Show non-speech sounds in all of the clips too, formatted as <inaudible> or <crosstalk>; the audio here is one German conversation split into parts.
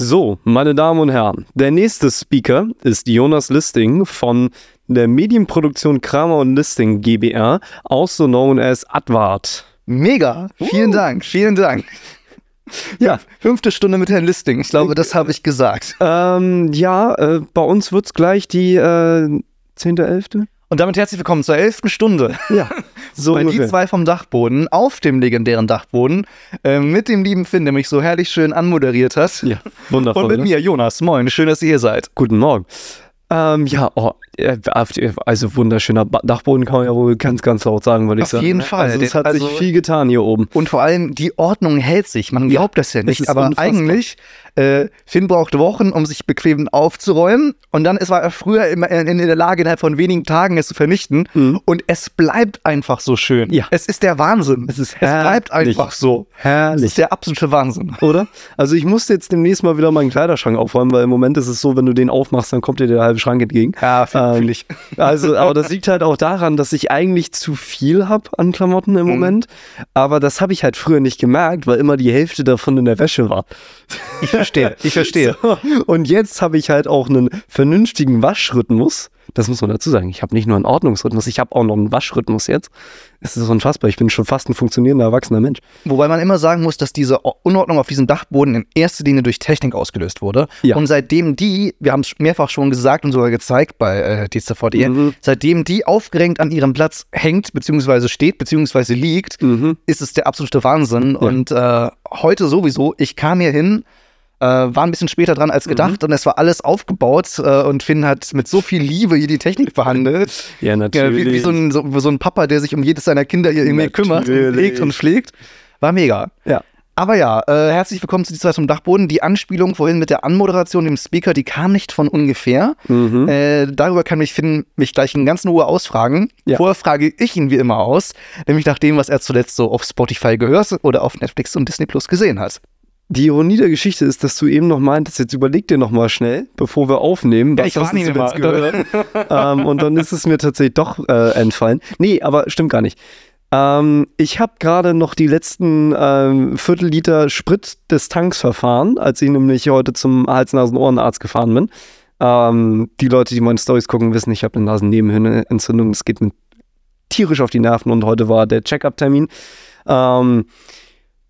So, meine Damen und Herren, der nächste Speaker ist Jonas Listing von der Medienproduktion Kramer und Listing GbR, also known as Advart. Mega, vielen uh. Dank, vielen Dank. Ja, fünfte Stunde mit Herrn Listing. Ich glaube, das habe ich gesagt. Ähm, ja, äh, bei uns wird es gleich die äh, 10.11. Und damit herzlich willkommen zur elften Stunde. Ja, <laughs> so Bei die zwei vom Dachboden, auf dem legendären Dachboden, äh, mit dem lieben Finn, der mich so herrlich schön anmoderiert hat. Ja, wundervoll. Und mit ne? mir, Jonas. Moin, schön, dass ihr hier seid. Guten Morgen. Ähm, ja, oh, also wunderschöner Dachboden kann man ja wohl ganz, ganz laut sagen, würde ich Auf sagen. Auf jeden Fall. Also es hat also, sich viel getan hier oben. Und vor allem die Ordnung hält sich. Man glaubt ja, das ja nicht, aber unfassbar. eigentlich äh, Finn braucht Wochen, um sich bequem aufzuräumen. Und dann ist, war er früher immer in, in, der Lage, innerhalb von wenigen Tagen es zu vernichten. Mhm. Und es bleibt einfach so schön. Ja. Es ist der Wahnsinn. Es, ist es bleibt einfach so. Herrlich. Es ist der absolute Wahnsinn. Oder? Also ich musste jetzt demnächst mal wieder meinen Kleiderschrank aufräumen, weil im Moment ist es so, wenn du den aufmachst, dann kommt dir der halbe Schrank entgegen. Ja, ähm, ich. <laughs> Also, aber das liegt halt auch daran, dass ich eigentlich zu viel habe an Klamotten im mhm. Moment. Aber das habe ich halt früher nicht gemerkt, weil immer die Hälfte davon in der Wäsche war. Ich verstehe, ich verstehe. <laughs> So, und jetzt habe ich halt auch einen vernünftigen Waschrhythmus. Das muss man dazu sagen. Ich habe nicht nur einen Ordnungsrhythmus, ich habe auch noch einen Waschrhythmus jetzt. Es ist unfassbar. Ich bin schon fast ein funktionierender erwachsener Mensch. Wobei man immer sagen muss, dass diese Unordnung auf diesem Dachboden in erster Linie durch Technik ausgelöst wurde. Ja. Und seitdem die, wir haben es mehrfach schon gesagt und sogar gezeigt bei äh, DZVD, mhm. seitdem die aufgeregt an ihrem Platz hängt, beziehungsweise steht, beziehungsweise liegt, mhm. ist es der absolute Wahnsinn. Ja. Und äh, heute sowieso, ich kam hier hin, äh, war ein bisschen später dran als mhm. gedacht mhm. und es war alles aufgebaut äh, und Finn hat mit so viel Liebe hier die Technik behandelt. <laughs> Ja, natürlich. wie, wie so, ein, so, so, ein, Papa, der sich um jedes seiner Kinder hier irgendwie natürlich. kümmert und pflegt und pflegt. War mega. Ja. Aber ja, äh, herzlich willkommen zu dieser zum Dachboden. Die Anspielung vorhin mit der Anmoderation, dem Speaker, die kam nicht von ungefähr. Mhm. Äh, darüber kann mich Finn mich gleich in ganz Ruhe ausfragen. Ja. Vorher frage ich ihn wie immer aus, nämlich nach dem, was er zuletzt so auf Spotify gehört oder auf Netflix und Disney Plus gesehen hat. Die Ironie der Geschichte ist, dass du eben noch meintest, jetzt überleg dir noch mal schnell, bevor wir aufnehmen, was ja, hast du jetzt gehört? <laughs> ähm, und dann ist es mir tatsächlich doch äh, entfallen. Nee, aber stimmt gar nicht. Ähm, ich habe gerade noch die letzten ähm, Viertel Sprit des Tanks verfahren, als ich nämlich heute zum Hals-Nasen-Ohrenarzt gefahren bin. Ähm, die Leute, die meine Stories gucken, wissen, ich habe eine Nasennebenhöhlenentzündung. Es geht mir tierisch auf die Nerven und heute war der Check-up-Termin. Ähm,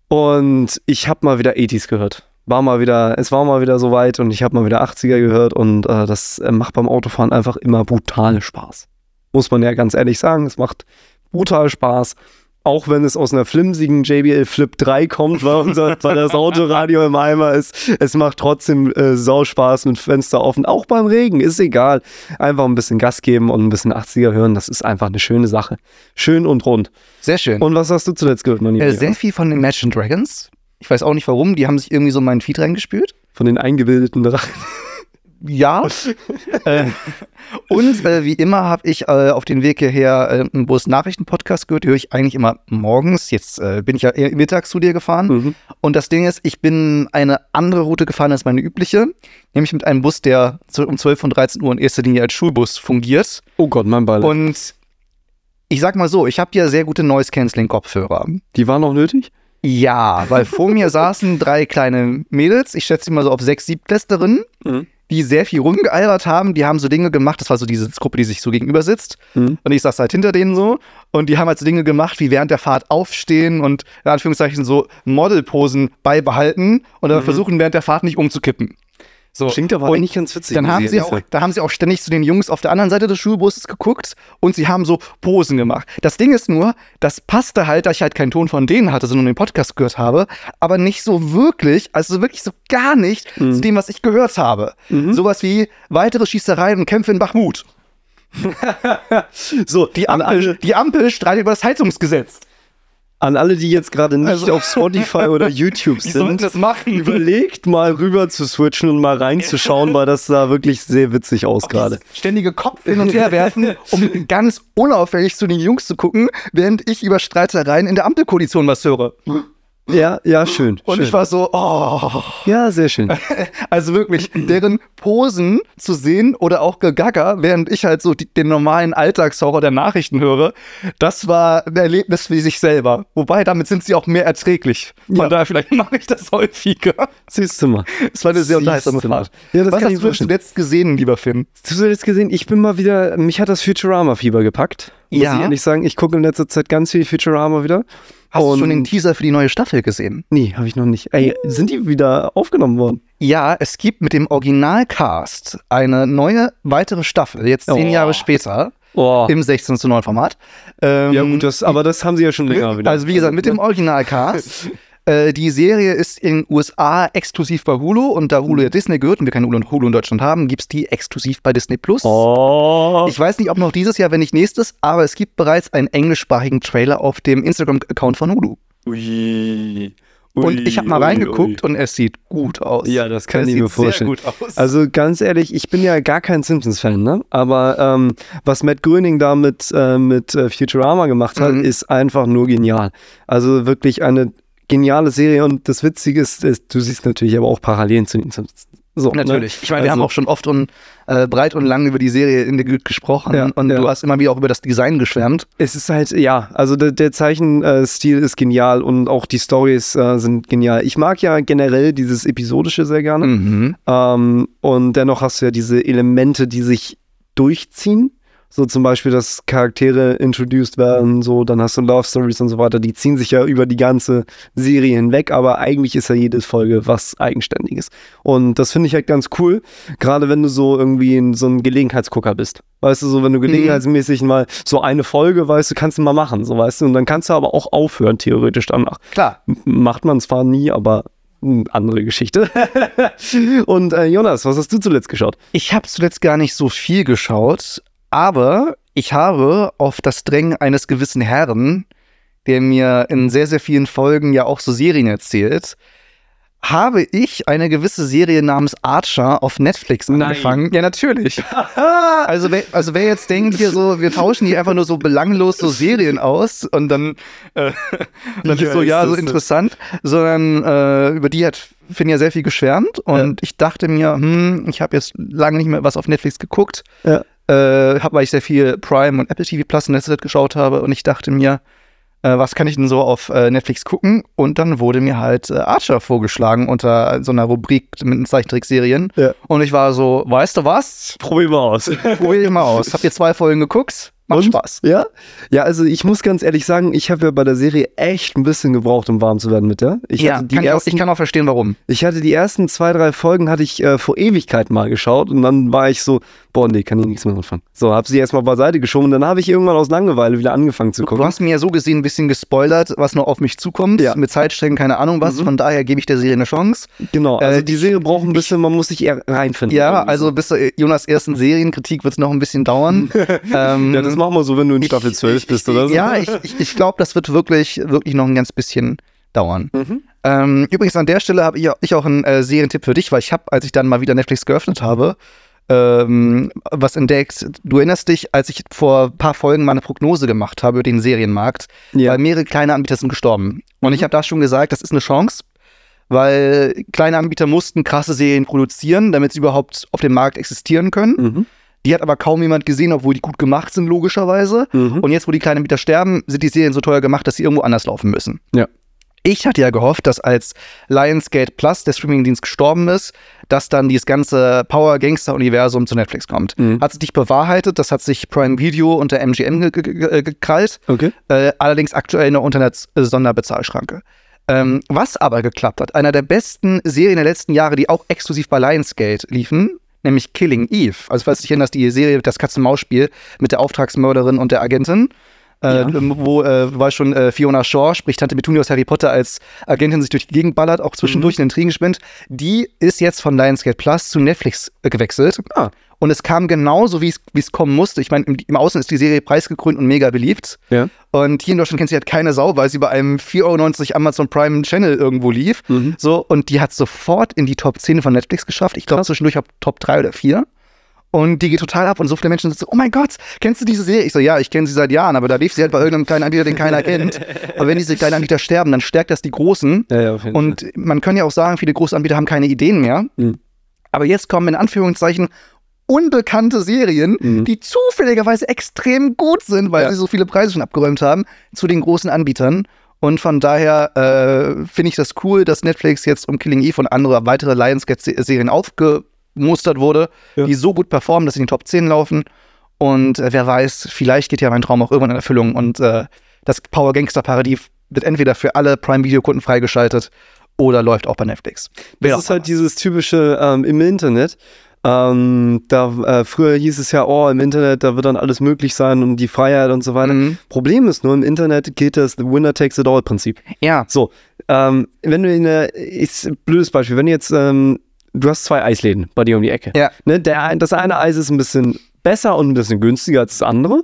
und ich habe mal wieder 80s gehört. War mal wieder, es war mal wieder soweit und ich habe mal wieder 80er gehört und äh, das äh, macht beim Autofahren einfach immer brutal Spaß. Muss man ja ganz ehrlich sagen, es macht brutal Spaß. Auch wenn es aus einer flimsigen JBL Flip 3 kommt, weil, unser, <laughs> weil das Autoradio im Eimer ist. Es macht trotzdem äh, Spaß mit Fenster offen. Auch beim Regen, ist egal. Einfach ein bisschen Gas geben und ein bisschen 80er hören. Das ist einfach eine schöne Sache. Schön und rund. Sehr schön. Und was hast du zuletzt gehört, mein äh, Sehr viel von den Imagine Dragons. Ich weiß auch nicht warum. Die haben sich irgendwie so in meinen Feed reingespült. Von den eingebildeten Drachen. Ja. <laughs> äh, und äh, wie immer habe ich äh, auf den Weg hierher äh, einen Bus-Nachrichten-Podcast gehört. Die höre ich eigentlich immer morgens. Jetzt äh, bin ich ja eher mittags zu dir gefahren. Mhm. Und das Ding ist, ich bin eine andere Route gefahren als meine übliche. Nämlich mit einem Bus, der um 12 und 13 Uhr in erster Linie als Schulbus fungiert. Oh Gott, mein Beileid. Und ich sag mal so, ich habe ja sehr gute Noise-Canceling-Kopfhörer. Die waren noch nötig? Ja, weil vor mir <laughs> saßen drei kleine Mädels. Ich schätze mal so auf sechs Siebtklässlerinnen. Mhm die sehr viel rumgealbert haben. Die haben so Dinge gemacht, das war so diese Gruppe, die sich so gegenüber sitzt. Mhm. Und ich saß halt hinter denen so. Und die haben halt so Dinge gemacht, wie während der Fahrt aufstehen und in Anführungszeichen so Modelposen beibehalten und dann mhm. versuchen, während der Fahrt nicht umzukippen. So. Klingt aber eigentlich ganz witzig. Dann haben sie auch, da haben sie auch ständig zu den Jungs auf der anderen Seite des Schulbusses geguckt und sie haben so Posen gemacht. Das Ding ist nur, das passte halt, da ich halt keinen Ton von denen hatte, sondern den Podcast gehört habe, aber nicht so wirklich, also wirklich so gar nicht mhm. zu dem, was ich gehört habe. Mhm. Sowas wie weitere Schießereien und Kämpfe in Bachmut. <laughs> <laughs> so, die Ampel, die Ampel streitet über das Heizungsgesetz. An alle, die jetzt gerade nicht also, auf Spotify oder <laughs> YouTube sind, das machen? überlegt mal rüber zu switchen und mal reinzuschauen, weil das sah wirklich sehr witzig aus gerade. Ständige Kopf hin und her <laughs> werfen, um ganz unauffällig zu den Jungs zu gucken, während ich über Streitereien in der Ampelkoalition was höre. Ja, ja, schön. Und schön. ich war so, oh. Ja, sehr schön. <laughs> Also wirklich, deren Posen zu sehen oder auch Gegacker, während ich halt so die, den normalen Alltagshorror der Nachrichten höre, das war ein Erlebnis wie sich selber. Wobei, damit sind sie auch mehr erträglich. Von Ja. daher, vielleicht mache ich das häufiger. Siehst du mal. Es war eine sehr unterhaltsame. Fahrt. Ja, das Was hast du zuletzt gesehen, lieber Finn? Hast du jetzt gesehen, ich bin mal wieder, mich hat das Futurama-Fieber gepackt. Muss Ja. ich ehrlich sagen, ich gucke in letzter Zeit ganz viel Futurama wieder. Hast Und- du schon den Teaser für die neue Staffel gesehen? Nee, habe ich noch nicht. Ey, sind die wieder aufgenommen worden? Ja, es gibt mit dem Originalcast eine neue weitere Staffel, jetzt zehn Oh. Jahre später, Oh. im 16 zu 9 Format. Ähm, Ja gut, das, aber das haben sie ja schon länger wieder. Also wie gesagt, mit dem <laughs> Originalcast. Äh, die Serie ist in den USA exklusiv bei Hulu und da Hulu ja Disney gehört und wir keine Hulu, Hulu in Deutschland haben, gibt es die exklusiv bei Disney Plus. Oh. Ich weiß nicht, ob noch dieses Jahr, wenn nicht nächstes, aber es gibt bereits einen englischsprachigen Trailer auf dem Instagram-Account von Hulu. Ui. Und ich habe mal reingeguckt und es sieht gut aus. Ja, das kann es ich sieht mir vorstellen. Sehr gut aus. Also ganz ehrlich, ich bin ja gar kein Simpsons-Fan, ne? Aber ähm, was Matt Gröning da mit, äh, mit äh, Futurama gemacht hat, Mhm. ist einfach nur genial. Also wirklich eine geniale Serie und das Witzige ist, ist du siehst natürlich aber auch Parallelen zu den Simpsons. So, Natürlich. Ne? Ich meine, wir Also- haben auch schon oft und äh, breit und lang über die Serie in der Güte gesprochen Ja, und ja. du hast immer wieder auch über das Design geschwärmt. Es ist halt, ja, also der, der Zeichenstil ist genial und auch die Stories äh, sind genial. Ich mag ja generell dieses Episodische sehr gerne. Mhm. Ähm, und dennoch hast du ja diese Elemente, die sich durchziehen. So zum Beispiel, dass Charaktere introduced werden, so, dann hast du Love Stories und so weiter, die ziehen sich ja über die ganze Serie hinweg, aber eigentlich ist ja jede Folge was Eigenständiges. Und das finde ich halt ganz cool, gerade wenn du so irgendwie in so ein Gelegenheitsgucker bist. Weißt du, so wenn du gelegenheitsmäßig mal so eine Folge, weißt du, kannst du mal machen, so weißt du, und dann kannst du aber auch aufhören, theoretisch danach. Klar. Macht man zwar nie, aber andere Geschichte. <laughs> und äh, Jonas, was hast du zuletzt geschaut? Ich habe zuletzt gar nicht so viel geschaut, aber ich habe auf das Drängen eines gewissen Herrn, der mir in sehr, sehr vielen Folgen ja auch so Serien erzählt, habe ich eine gewisse Serie namens Archer auf Netflix Nein. angefangen. Ja, natürlich. <laughs> Also wer, also wer jetzt denkt hier so, wir tauschen hier einfach nur so belanglos so Serien aus und dann, äh, <laughs> dann Ja, ist so, ja, so interessant, sondern äh, über die hat Finn ja sehr viel geschwärmt und ich dachte mir, hm, ich habe jetzt lange nicht mehr was auf Netflix geguckt, Ja. Äh, habe, weil ich sehr viel Prime und Apple TV Plus in letzter Zeit geschaut habe und ich dachte mir, äh, was kann ich denn so auf äh, Netflix gucken? Und dann wurde mir halt äh, Archer vorgeschlagen unter so einer Rubrik mit Zeichentrickserien. Ja. Und ich war so, weißt du was? Probier mal aus. Probier mal aus. Habt ihr zwei Folgen geguckt? Macht Und? Spaß. Ja? Ja, also ich muss ganz ehrlich sagen, ich habe ja bei der Serie echt ein bisschen gebraucht, um warm zu werden mit der. Ich, ja, hatte, die kann ich, auch, ersten, ich kann auch verstehen, warum. ich hatte die ersten zwei, drei Folgen hatte ich äh, vor Ewigkeit mal geschaut und dann war ich so, boah, nee, kann ich nichts mehr anfangen. So, habe sie erstmal beiseite geschoben und dann habe ich irgendwann aus Langeweile wieder angefangen zu Du gucken. hast mir ja so gesehen ein bisschen gespoilert, was noch auf mich zukommt. Ja. Mit Zeitstrecken, keine Ahnung was. Mhm. Von daher gebe ich der Serie eine Chance. Genau, also Äh, die Serie braucht ein bisschen, man muss sich eher reinfinden. Ja, irgendwie also bis zur Jonas ersten Serienkritik wird es noch ein bisschen dauern. <laughs> ähm. Ja, das machen wir so, wenn du in Staffel 12 bist oder so. Ja, ich, ich, ich glaube, das wird wirklich, wirklich noch ein ganz bisschen dauern. Mhm. Ähm, übrigens an der Stelle habe ich, auch- ich einen äh, Serientipp für dich, weil ich habe, als ich dann mal wieder Netflix geöffnet habe, ähm, was entdeckt. Du erinnerst dich, als ich vor ein paar Folgen mal eine Prognose gemacht habe über den Serienmarkt, Ja. weil mehrere kleine Anbieter sind gestorben. Und ich habe da schon gesagt, das ist eine Chance, weil kleine Anbieter mussten krasse Serien produzieren, damit sie überhaupt auf dem Markt existieren können. Mhm. Die hat aber kaum jemand gesehen, obwohl die gut gemacht sind, logischerweise. Mhm. Und jetzt, wo die kleinen Anbieter sterben, sind die Serien so teuer gemacht, dass sie irgendwo anders laufen müssen. Ja. Ich hatte ja gehofft, dass als Lionsgate Plus, der Streamingdienst, gestorben ist, dass dann dieses ganze Power-Gangster-Universum zu Netflix kommt. Mhm. Hat sich nicht bewahrheitet, das hat sich Prime Video unter MGM ge ge ge gekrallt, Okay. äh, allerdings aktuell noch unter einer äh, Sonderbezahlschranke. Ähm, was aber geklappt hat, einer der besten Serien der letzten Jahre, die auch exklusiv bei Lionsgate liefen, nämlich Killing Eve. Also falls du dich erinnerst, die Serie, das Katz-und-Maus-Spiel mit der Auftragsmörderin und der Agentin. Äh, Ja. Wo äh, war schon äh, Fiona Shaw, sprich Tante Petunia aus Harry Potter, als Agentin sich durch die Gegend ballert, auch zwischendurch in Intrigen spinnt. Die ist jetzt von Lionsgate Plus zu Netflix äh, gewechselt. Ah. Und es kam genauso, wie es kommen musste. Ich meine, im, im Außen ist die Serie preisgekrönt und mega beliebt. Ja. Und hier in Deutschland kennt sie halt keine Sau, weil sie bei einem 4,90 Euro Amazon Prime Channel irgendwo lief. So, und die hat sofort in die Top 10 von Netflix geschafft. Ich glaube zwischendurch Top 3 oder 4. Und die geht total ab und so viele Menschen sind so, oh mein Gott, kennst du diese Serie? Ich so, ja, ich kenne sie seit Jahren, aber da lief sie halt bei irgendeinem kleinen Anbieter, den keiner kennt. Aber wenn diese kleinen Anbieter sterben, dann stärkt das die Großen. Ja, ja, und man kann ja auch sagen, viele große Anbieter haben keine Ideen mehr. Mhm. Aber jetzt kommen in Anführungszeichen unbekannte Serien, Mhm. die zufälligerweise extrem gut sind, weil Ja. sie so viele Preise schon abgeräumt haben, zu den großen Anbietern. Und von daher äh, finde ich das cool, dass Netflix jetzt um Killing Eve und andere weitere Lionsgate-Serien aufgemustert wurde, Ja. die so gut performen, dass sie in die Top 10 laufen. Und äh, wer weiß, vielleicht geht ja mein Traum auch irgendwann in Erfüllung und äh, das Power Gangster Paradies wird entweder für alle Prime Video Kunden freigeschaltet oder läuft auch bei Netflix. Wer Das ist halt dieses typische ähm, im Internet. Ähm, da äh, früher hieß es ja, oh, im Internet, da wird dann alles möglich sein und die Freiheit und so weiter. Mhm. Problem ist nur, im Internet gilt das The Winner takes it all Prinzip. Ja, So, ähm, wenn du in der, ist blödes Beispiel, wenn du jetzt, ähm, du hast zwei Eisläden bei dir um die Ecke. Ja. Ne, der, das eine Eis ist ein bisschen besser und ein bisschen günstiger als das andere.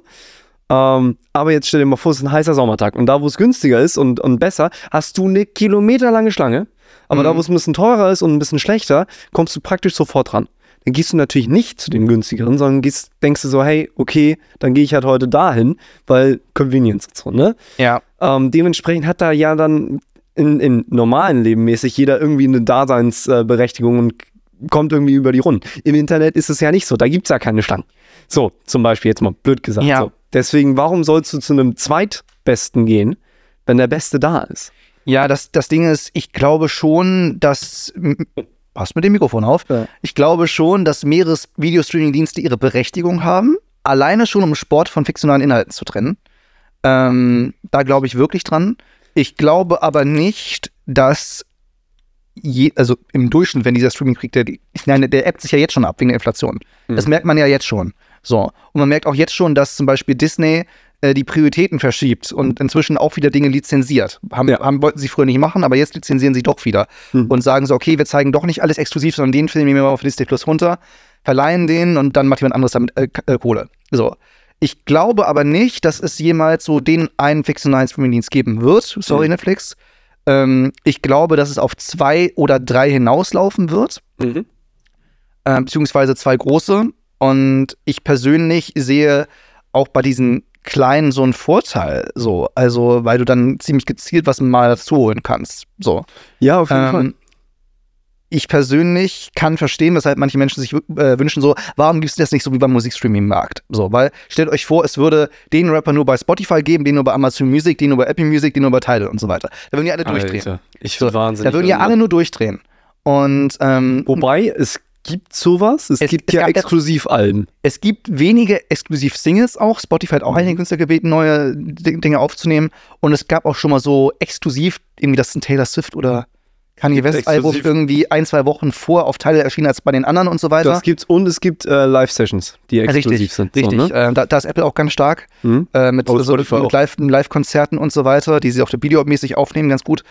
Ähm, aber jetzt stell dir mal vor, es ist ein heißer Sommertag und da, wo es günstiger ist und, und besser, hast du eine kilometerlange Schlange. Aber da, Mhm. wo es ein bisschen teurer ist und ein bisschen schlechter, kommst du praktisch sofort ran. Dann gehst du natürlich nicht zu dem günstigeren, sondern gehst, denkst du so, hey, okay, dann gehe ich halt heute dahin, weil Convenience und so, ne? ja. Ähm, dementsprechend hat da ja dann in, in normalen Leben mäßig jeder irgendwie eine Daseinsberechtigung und kommt irgendwie über die Runden. Im Internet ist es ja nicht so, da gibt es ja keine Schlangen. So, zum Beispiel jetzt mal blöd gesagt. Ja. So. Deswegen, warum sollst du zu einem Zweitbesten gehen, wenn der Beste da ist? Ja, das, das Ding ist, ich glaube schon, dass. Passt mit dem Mikrofon auf. Ja. Ich glaube schon, dass mehrere Videostreaming-Dienste ihre Berechtigung haben. Alleine schon, um Sport von fiktionalen Inhalten zu trennen. Ähm, da glaube ich wirklich dran. Ich glaube aber nicht, dass. Je, also im Durchschnitt, wenn dieser Streaming kriegt, der, meine, der appt sich ja jetzt schon ab wegen der Inflation. Das merkt man ja jetzt schon. So. Und man merkt auch jetzt schon, dass zum Beispiel Disney äh, die Prioritäten verschiebt und inzwischen auch wieder Dinge lizenziert. Haben, Ja. haben, wollten sie früher nicht machen, aber jetzt lizenzieren sie doch wieder. Hm. Und sagen so, okay, wir zeigen doch nicht alles exklusiv, sondern den Film nehmen wir mal auf Disney Plus runter, verleihen den und dann macht jemand anderes damit äh, äh, Kohle. So. Ich glaube aber nicht, dass es jemals so den einen fiktionalen Streamingdienst geben wird. Sorry, Mhm. Netflix. Ähm, ich glaube, dass es auf zwei oder drei hinauslaufen wird äh, beziehungsweise zwei große. Und ich persönlich sehe auch bei diesen kleinen so einen Vorteil, so, also weil du dann ziemlich gezielt was mal dazu holen kannst. So. Ja, auf jeden Fall. Ich persönlich kann verstehen, weshalb manche Menschen sich äh, wünschen, so, warum gibt es das nicht so wie beim Musikstreaming-Markt? So, weil stellt euch vor, es würde den Rapper nur bei Spotify geben, den nur bei Amazon Music, den nur bei Apple Music, den nur bei Tidal und so weiter. Da würden die alle durchdrehen. Alter, ich So, wahnsinnig. Da würden ja alle nur durchdrehen. Und ähm, Wobei, es gibt sowas, es, Es- gibt es ja gab- Exklusivalben. Es gibt wenige Exklusiv-Singles auch. Spotify hat auch einige Künstler gebeten, neue Dinge aufzunehmen. Und es gab auch schon mal so exklusiv, irgendwie das ist ein Taylor Swift oder Kanye West Album irgendwie ein, zwei Wochen vor auf Teile erschienen als bei den anderen und so weiter. Das gibt's und es gibt äh, Live-Sessions, die exklusiv richtig, sind. richtig. So, ne? äh, da, da ist Apple auch ganz stark Mhm. äh, mit, Oh, so, mit. Live- Live-Konzerten und so weiter, die sie auch videomäßig aufnehmen, ganz gut.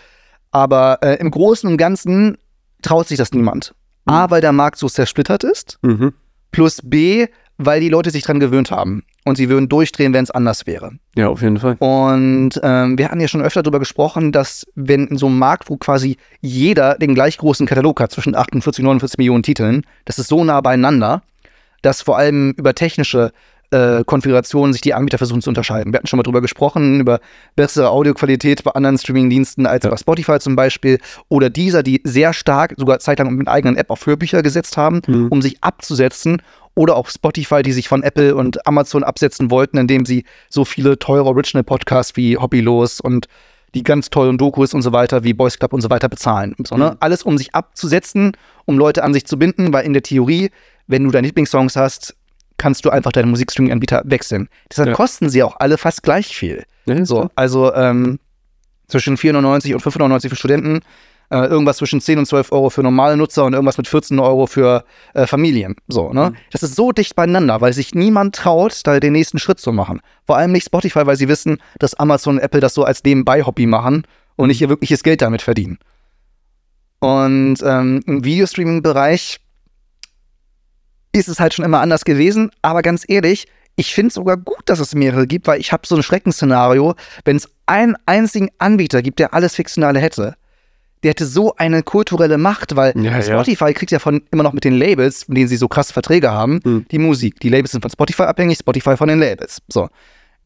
Aber äh, im Großen und Ganzen traut sich das niemand. A, weil der Markt so zersplittert ist. Mhm. Plus B, weil die Leute sich dran gewöhnt haben. Und sie würden durchdrehen, wenn es anders wäre. Ja, auf jeden Fall. Und ähm, wir hatten ja schon öfter darüber gesprochen, dass wenn in so einem Markt, wo quasi jeder den gleich großen Katalog hat, zwischen 48 und 49 Millionen Titeln, das ist so nah beieinander, dass vor allem über technische äh, Konfigurationen sich die Anbieter versuchen zu unterscheiden. Wir hatten schon mal drüber gesprochen, über bessere Audioqualität bei anderen Streamingdiensten als Ja. bei Spotify zum Beispiel oder dieser, die sehr stark, sogar zeitlang mit einer eigenen App auf Hörbücher gesetzt haben, Mhm. um sich abzusetzen oder auch Spotify, die sich von Apple und Amazon absetzen wollten, indem sie so viele teure Original-Podcasts wie Hobbylos und die ganz tollen Dokus und so weiter wie Boys Club und so weiter bezahlen. So, ne? Mhm. Alles, um sich abzusetzen, um Leute an sich zu binden, weil in der Theorie, wenn du deine Lieblingssongs hast, kannst du einfach deinen Musikstreaming-Anbieter wechseln. Deshalb Ja. kosten sie auch alle fast gleich viel. Ja, so. also ähm, zwischen 4,99 und 5,99 für Studenten, äh, irgendwas zwischen 10 und 12 Euro für normale Nutzer und irgendwas mit 14 Euro für äh, Familien. So, ne? Mhm. Das ist so dicht beieinander, weil sich niemand traut, da den nächsten Schritt zu machen. Vor allem nicht Spotify, weil sie wissen, dass Amazon und Apple das so als Nebenbei-Hobby machen und nicht ihr wirkliches Geld damit verdienen. Und ähm, im Videostreaming-Bereich ist es halt schon immer anders gewesen, aber ganz ehrlich, ich finde es sogar gut, dass es mehrere gibt, weil ich habe so ein Schreckensszenario, wenn es einen einzigen Anbieter gibt, der alles Fiktionale hätte, der hätte so eine kulturelle Macht, weil Ja, ja. Spotify kriegt ja von immer noch mit den Labels, mit denen sie so krasse Verträge haben, Hm. die Musik. Die Labels sind von Spotify abhängig, Spotify von den Labels. So.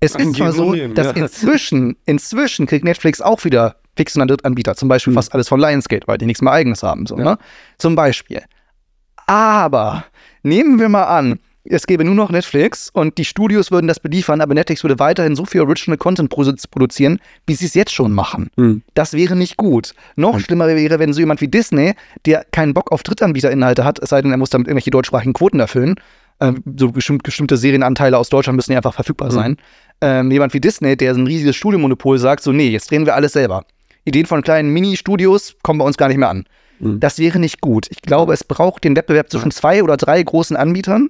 Es ist zwar so, Nehmen, dass ja. inzwischen, inzwischen kriegt Netflix auch wieder fixen Drittanbieter, zum Beispiel Hm. fast alles von Lionsgate, weil die nichts mehr eigenes haben. So, ne? Zum Beispiel. Aber nehmen wir mal an, es gäbe nur noch Netflix und die Studios würden das beliefern, aber Netflix würde weiterhin so viel Original Content produ- produzieren, wie sie es jetzt schon machen. Hm. Das wäre nicht gut. Noch schlimmer wäre, wenn so jemand wie Disney, der keinen Bock auf Drittanbieterinhalte hat, es sei denn, er muss damit irgendwelche deutschsprachigen Quoten erfüllen, ähm, so bestimmt, bestimmte Serienanteile aus Deutschland müssen ja einfach verfügbar sein. Ähm, jemand wie Disney, der ein riesiges Studiomonopol sagt, so, nee, jetzt drehen wir alles selber. Ideen von kleinen Mini-Studios kommen bei uns gar nicht mehr an. Mhm. Das wäre nicht gut. Ich glaube, es braucht den Wettbewerb zwischen zwei oder drei großen Anbietern.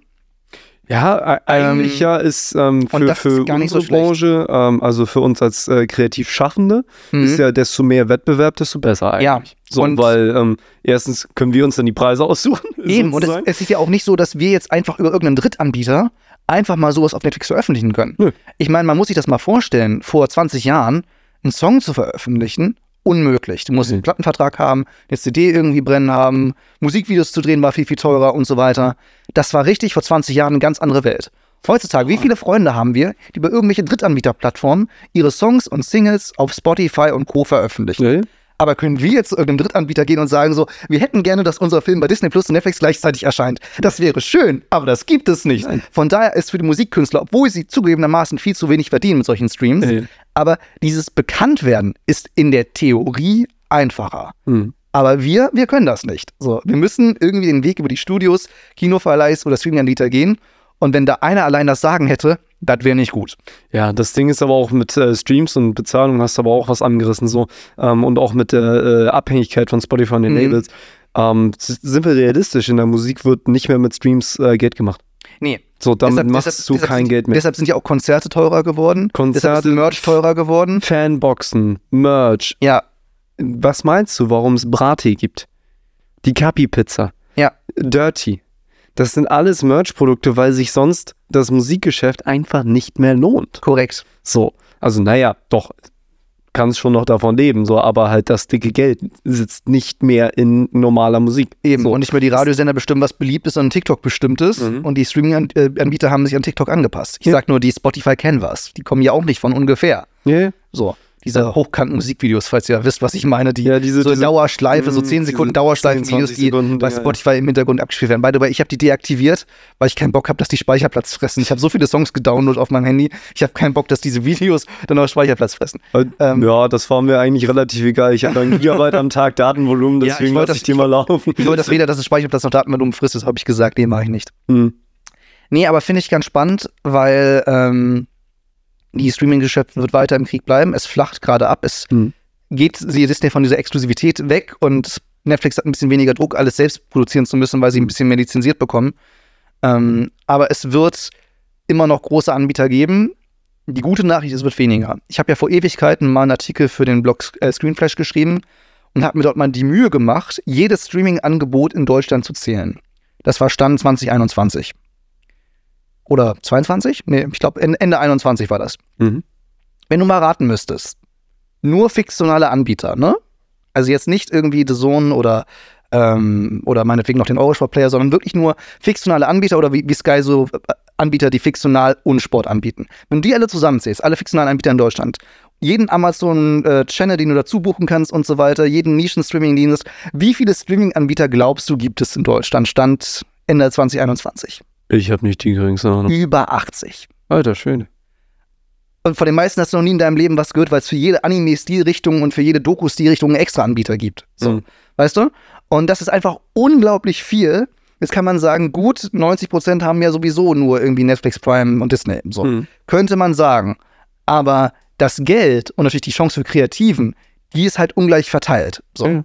Ja, e- eigentlich Ähm, ja ist ähm, für, ist für nicht so unsere Branche, ähm, also für uns als äh, Kreativschaffende, Mhm. ist ja desto mehr Wettbewerb, desto besser eigentlich. Ja, So, und- weil ähm, erstens können wir uns dann die Preise aussuchen. <laughs> Eben, und es, sozusagen. es ist ja auch nicht so, dass wir jetzt einfach über irgendeinen Drittanbieter einfach mal sowas auf Netflix veröffentlichen können. Nö. Ich meine, man muss sich das mal vorstellen, vor 20 Jahren einen Song zu veröffentlichen, unmöglich. Du musst einen Mhm. Plattenvertrag haben, eine CD irgendwie brennen haben, Musikvideos zu drehen war viel, viel teurer und so weiter. Das war richtig vor 20 Jahren eine ganz andere Welt. Heutzutage, wie viele Freunde haben wir, die bei irgendwelchen Drittanbieterplattformen ihre Songs und Singles auf Spotify und Co. veröffentlichen? Ja, ja. Aber können wir jetzt zu irgendeinem Drittanbieter gehen und sagen so, wir hätten gerne, dass unser Film bei Disney Plus und Netflix gleichzeitig erscheint. Das wäre schön, aber das gibt es nicht. Von daher ist für die Musikkünstler, obwohl sie zugegebenermaßen viel zu wenig verdienen mit solchen Streams, ja. aber dieses Bekanntwerden ist in der Theorie einfacher. Hm. Aber wir, wir können das nicht. So, wir müssen irgendwie den Weg über die Studios, Kinoverleihs oder Streaminganbieter gehen. Und wenn da einer allein das Sagen hätte, das wäre nicht gut. Ja, das Ding ist aber auch mit äh, Streams und Bezahlung hast du aber auch was angerissen so ähm, und auch mit der äh, Abhängigkeit von Spotify und den Mhm. Labels. Ähm, sind wir realistisch, in der Musik wird nicht mehr mit Streams äh, Geld gemacht. Nee. So, damit Deshalb- machst deshalb- du deshalb kein sind, Geld mehr. Deshalb sind ja auch Konzerte teurer geworden. Deshalb Konzerte, ist Merch teurer geworden. Fanboxen, Merch. Ja, Was meinst du, warum es Brattee gibt? Die Capi-Pizza, ja. Dirty. Das sind alles Merch-Produkte, weil sich sonst das Musikgeschäft einfach nicht mehr lohnt. Korrekt. So, also naja, doch, kannst schon noch davon leben, so, aber halt das dicke Geld sitzt nicht mehr in normaler Musik. Eben. So. Und nicht mehr die Radiosender bestimmen, was beliebt ist, sondern TikTok bestimmt ist. Mhm. Und die Streaming-Anbieter haben sich an TikTok angepasst. Ich Ja. sag nur die Spotify Canvas. Die kommen ja auch nicht von ungefähr. Ja, So. Diese hochkanten Musikvideos, falls ihr wisst, was ich meine, die Ja, diese- so diese- Dauerschleife, so Mhm, 10 Sekunden diese Dauerschleifen-Videos, 10, die 20 Sekunden bei Dinger, ja. Spotify im Hintergrund abgespielt werden. By the way, ich habe die deaktiviert, weil ich keinen Bock habe, dass die Speicherplatz fressen. Ich habe so viele Songs gedownloadet auf meinem Handy. Ich habe keinen Bock, dass diese Videos dann auch Speicherplatz fressen. Ähm, ja, das war mir eigentlich relativ egal. Ich habe ein Gigabyte am Tag Datenvolumen, <laughs> Ja, ich deswegen wollte lasse ich die mal laufen. Ich wollte das weder, dass es Speicherplatz noch Datenvolumen frisst, das habe ich gesagt, nee, mache ich nicht. Hm. Nee, aber finde ich ganz spannend, weil ähm, die Streaming-Geschäfte wird weiter im Krieg bleiben. Es flacht gerade ab. Es Hm. geht, siehe Disney, von dieser Exklusivität weg und Netflix hat ein bisschen weniger Druck, alles selbst produzieren zu müssen, weil sie ein bisschen mehr lizenziert bekommen. Ähm, aber es wird immer noch große Anbieter geben. Die gute Nachricht, ist, es wird weniger. Ich habe ja vor Ewigkeiten mal einen Artikel für den Blog äh, Screenflash geschrieben und habe mir dort mal die Mühe gemacht, jedes Streaming-Angebot in Deutschland zu zählen. Das war Stand 2021. Oder 22? Nee, ich glaube Ende 21 war das. Mhm. Wenn du mal raten müsstest, nur fiktionale Anbieter, ne? Also jetzt nicht irgendwie The Zone oder, ähm, oder meinetwegen noch den Eurosport-Player, sondern wirklich nur fiktionale Anbieter oder wie, wie Sky so äh, Anbieter, die fiktional und Sport anbieten. Wenn du die alle zusammenzählst, alle fiktionalen Anbieter in Deutschland, jeden Amazon-Channel, den du dazu buchen kannst und so weiter, jeden Nischen-Streaming-Dienst, wie viele Streaming-Anbieter glaubst du, gibt es in Deutschland? Stand Ende 2021. Ich habe nicht die geringste Ahnung. Über 80. Alter, schön. Und von den meisten hast du noch nie in deinem Leben was gehört, weil es für jede Anime-Stilrichtung und für jede Doku-Stilrichtung einen extra Anbieter gibt. So, Mhm. weißt du? Und das ist einfach unglaublich viel. Jetzt kann man sagen, gut, 90% haben ja sowieso nur irgendwie Netflix, Prime und Disney. So. Mhm. Könnte man sagen. Aber das Geld und natürlich die Chance für Kreativen, die ist halt ungleich verteilt. So. Ja.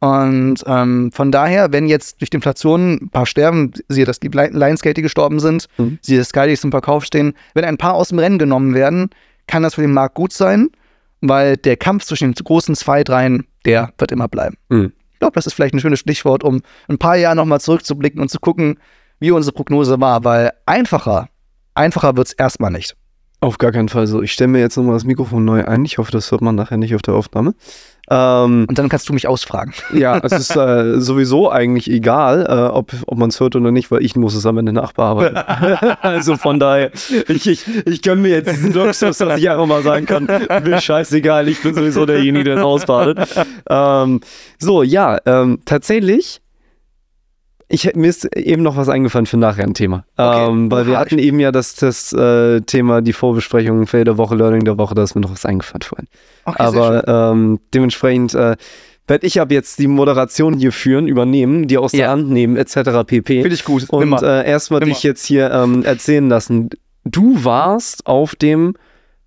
Und ähm, von daher, wenn jetzt durch die Inflation ein paar sterben, siehe, dass die Li- Lionsgate, die gestorben sind, Mhm. siehe, dass Sky, die zum Verkauf stehen, wenn ein paar aus dem Rennen genommen werden, kann das für den Markt gut sein, weil der Kampf zwischen den großen zwei, dreien, der wird immer bleiben. Mhm. Ich glaube, das ist vielleicht ein schönes Stichwort, um ein paar Jahre nochmal zurückzublicken und zu gucken, wie unsere Prognose war, weil einfacher, einfacher wird es erstmal nicht. Auf gar keinen Fall so. Ich stelle mir jetzt nochmal das Mikrofon neu ein. Ich hoffe, das hört man nachher nicht auf der Aufnahme. Ähm, und dann kannst du mich ausfragen. <laughs> Ja, es ist äh, sowieso eigentlich egal, äh, ob, ob man es hört oder nicht, weil ich muss es am Ende nachbearbeiten. <laughs> also von daher, ich, ich, ich gönne mir jetzt diesen Luxus, dass ich einfach mal sagen kann, mir scheißegal, ich bin sowieso derjenige, der es ausbadet. Ähm, so, ja, ähm, tatsächlich ich, mir ist eben noch was eingefallen für nachher ein Thema. Okay. Ähm, weil wir hatten eben ja das, das äh, Thema, die Vorbesprechung, Fail der Woche, Learning der Woche, da ist mir noch was eingefallen vorhin. Okay, Aber ähm, dementsprechend äh, werde ich ab jetzt die Moderation hier führen, übernehmen, die aus ja. der Hand nehmen, etc. pp. Finde ich gut. Und äh, erstmal dich jetzt hier ähm, erzählen lassen. Du warst auf dem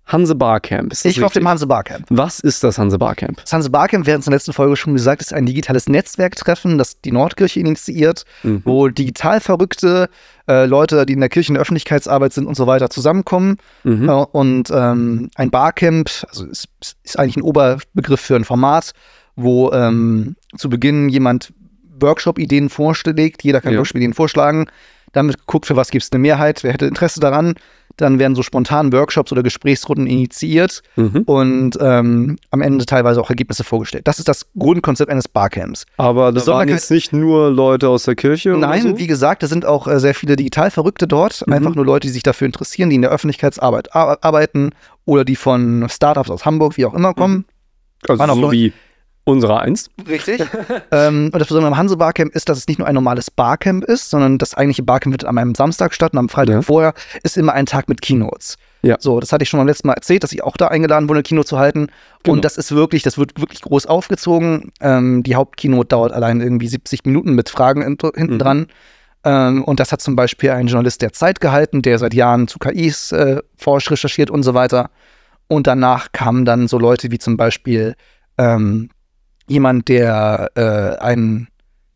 Hanse Barcamp. ich war auf dem Hanse Barcamp. Was ist das Hanse Barcamp? Das Hanse Barcamp, wir hatten es in der letzten Folge schon gesagt, ist ein digitales Netzwerktreffen, das die Nordkirche initiiert, mhm. wo digital verrückte äh, Leute, die in der Kirche in der Öffentlichkeitsarbeit sind und so weiter, zusammenkommen. Mhm. Äh, und ähm, ein Barcamp, also ist, ist, eigentlich ein Oberbegriff für ein Format, wo ähm, zu Beginn jemand Workshop-Ideen vorschlägt, jeder kann ja. Workshop-Ideen vorschlagen, damit geguckt, für was gibt es eine Mehrheit, wer hätte Interesse daran dann werden so spontan Workshops oder Gesprächsrunden initiiert mhm. und ähm, am Ende teilweise auch Ergebnisse vorgestellt. Das ist das Grundkonzept eines Barcamps. Aber da waren jetzt nicht nur Leute aus der Kirche? Nein, so? wie gesagt, da sind auch äh, sehr viele digital Verrückte dort. Mhm. Einfach nur Leute, die sich dafür interessieren, die in der Öffentlichkeitsarbeit arbeiten oder die von Startups aus Hamburg, wie auch immer kommen. Also so wie Unsere eins. Richtig. <laughs> ähm, und das Besondere am Hanse Barcamp ist, dass es nicht nur ein normales Barcamp ist, sondern das eigentliche Barcamp findet an einem Samstag statt und am Freitag ja. vorher ist immer ein Tag mit Keynotes. Ja. So, das hatte ich schon beim letzten Mal erzählt, dass ich auch da eingeladen wurde, eine Kino zu halten. Genau. Und das ist wirklich, das wird wirklich groß aufgezogen. Ähm, die Hauptkeynote dauert allein irgendwie 70 Minuten mit Fragen hinten mhm. dran. Ähm, und das hat zum Beispiel ein Journalist der Zeit gehalten, der seit Jahren zu KIs äh, forscht, recherchiert und so weiter. Und danach kamen dann so Leute wie zum Beispiel ähm, jemand, der äh, einen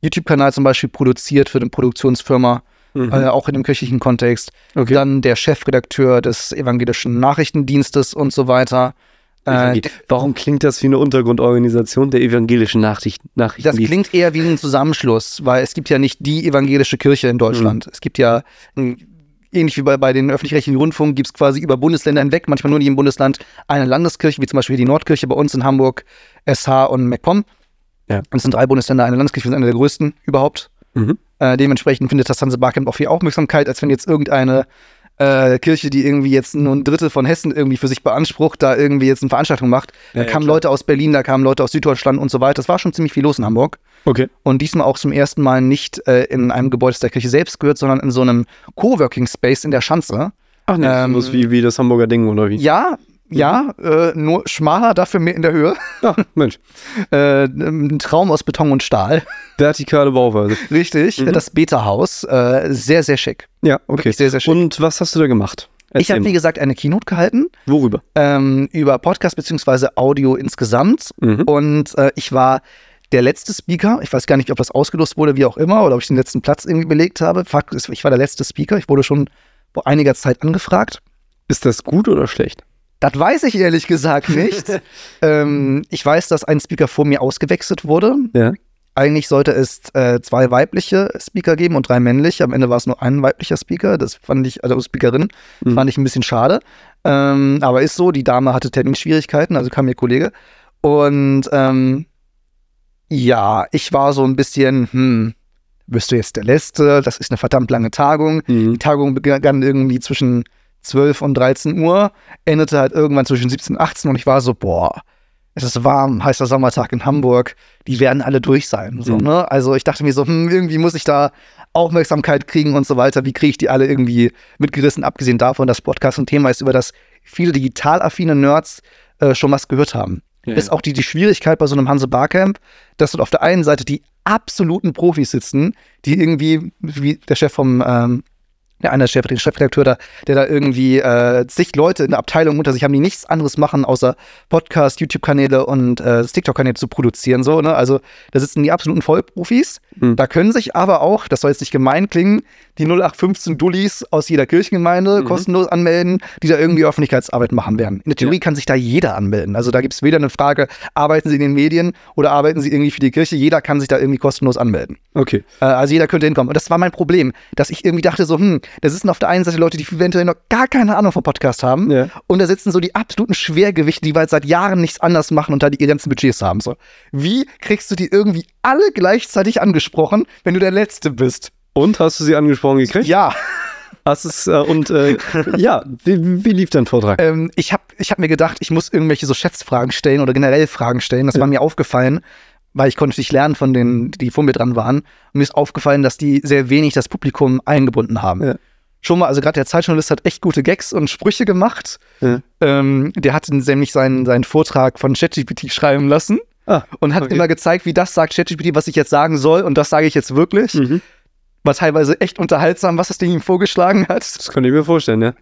YouTube-Kanal zum Beispiel produziert für eine Produktionsfirma, mhm. äh, auch in dem kirchlichen Kontext. Okay. Dann der Chefredakteur des evangelischen Nachrichtendienstes und so weiter. Äh, Warum klingt das wie eine Untergrundorganisation der evangelischen Nachrichten? Das klingt eher wie ein Zusammenschluss, weil es gibt ja nicht die evangelische Kirche in Deutschland. Mhm. Es gibt ja ähnlich wie bei, bei den öffentlich-rechtlichen Rundfunk, gibt es quasi über Bundesländer hinweg, manchmal nur in jedem Bundesland, eine Landeskirche, wie zum Beispiel die Nordkirche bei uns in Hamburg, SH und MacPom. Ja. Und es sind drei Bundesländer, eine Landeskirche, wir sind eine der größten überhaupt. Mhm. Äh, dementsprechend findet das Hanse Barcamp auch viel Aufmerksamkeit, als wenn jetzt irgendeine äh, Kirche, die irgendwie jetzt nur ein Drittel von Hessen irgendwie für sich beansprucht, da irgendwie jetzt eine Veranstaltung macht. Da ja, kamen ja, Leute aus Berlin, da kamen Leute aus Süddeutschland und so weiter. Das war schon ziemlich viel los in Hamburg. Okay. Und diesmal auch zum ersten Mal nicht äh, in einem Gebäude, das der Kirche selbst gehört, sondern in so einem Coworking Space in der Schanze. Ach ne, ähm, wie, wie das Hamburger Ding oder wie? Ja, ja, äh, nur schmaler, dafür mehr in der Höhe. Ach, Mensch. <laughs> äh, ein Traum aus Beton und Stahl. <laughs> Vertikale Bauweise. Richtig, mhm. das Beta-Haus. Äh, sehr, sehr schick. Ja, okay. Wirklich sehr, sehr schick. Und was hast du da gemacht? Erzähl ich habe, wie gesagt, eine Keynote gehalten. Worüber? Ähm, über Podcast bzw. Audio insgesamt. Mhm. Und äh, ich war der letzte Speaker. Ich weiß gar nicht, ob das ausgelost wurde, wie auch immer, oder ob ich den letzten Platz irgendwie belegt habe. Fakt ist, ich war der letzte Speaker. Ich wurde schon vor einiger Zeit angefragt. Ist das gut oder schlecht? Das weiß ich ehrlich gesagt nicht. <laughs> ähm, ich weiß, dass ein Speaker vor mir ausgewechselt wurde. Ja. Eigentlich sollte es äh, zwei weibliche Speaker geben und drei männliche. Am Ende war es nur ein weiblicher Speaker. Das fand ich, also Speakerin, mhm. fand ich ein bisschen schade. Ähm, aber ist so, die Dame hatte Terminschwierigkeiten, also kam ihr Kollege. Und ähm, ja, ich war so ein bisschen, hm, bist du jetzt der Letzte? Das ist eine verdammt lange Tagung. Mhm. Die Tagung begann irgendwie zwischen 12 und 13 Uhr, endete halt irgendwann zwischen 17 und 18 und ich war so, boah, es ist warm, heißer Sommertag in Hamburg, die werden alle durch sein. So, mhm. ne? Also ich dachte mir so, hm, irgendwie muss ich da Aufmerksamkeit kriegen und so weiter. Wie kriege ich die alle irgendwie mitgerissen, abgesehen davon, dass Podcast ein Thema ist, über das viele digital affine Nerds äh, schon was gehört haben. Ja, ist auch die, die Schwierigkeit bei so einem Hanse Barcamp, dass dort auf der einen Seite die absoluten Profis sitzen, die irgendwie, wie der Chef vom ähm, der eine Chef, den Chefredakteur da, der da irgendwie äh, zig Leute in der Abteilung unter sich haben, die nichts anderes machen, außer Podcast, YouTube-Kanäle und äh, TikTok-Kanäle zu produzieren. So, ne? Also da sitzen die absoluten Vollprofis. Mhm. Da können sich aber auch, das soll jetzt nicht gemein klingen, die 0815 Dullis aus jeder Kirchengemeinde mhm. kostenlos anmelden, die da irgendwie Öffentlichkeitsarbeit machen werden. In der Theorie ja. kann sich da jeder anmelden. Also da gibt es weder eine Frage, arbeiten Sie in den Medien oder arbeiten Sie irgendwie für die Kirche. Jeder kann sich da irgendwie kostenlos anmelden. Okay. Äh, also jeder könnte hinkommen. Und das war mein Problem, dass ich irgendwie dachte so, hm, da sitzen auf der einen Seite Leute, die eventuell noch gar keine Ahnung vom Podcast haben. Ja. Und da sitzen so die absoluten Schwergewichte, die halt seit Jahren nichts anders machen und da die ganzen Budgets haben. So. Wie kriegst du die irgendwie alle gleichzeitig angesprochen, wenn du der Letzte bist? Und hast du sie angesprochen gekriegt? Ja. Hast es, äh, und äh, <laughs> ja, wie, wie lief dein Vortrag? Ähm, ich habe ich hab mir gedacht, ich muss irgendwelche so Schätzfragen stellen oder generell Fragen stellen. Das war mir aufgefallen, weil ich konnte nicht lernen von denen, die vor mir dran waren. Und mir ist aufgefallen, dass die sehr wenig das Publikum eingebunden haben. Ja. Schon mal, also gerade der Zeitjournalist hat echt gute Gags und Sprüche gemacht. Ja. Ähm, der hat nämlich seinen, seinen Vortrag von ChatGPT schreiben lassen Ah, und hat okay. immer gezeigt, wie das sagt ChatGPT, was ich jetzt sagen soll und das sage ich jetzt wirklich. Mhm. War teilweise echt unterhaltsam, was das Ding ihm vorgeschlagen hat. Das kann ich mir vorstellen, ja.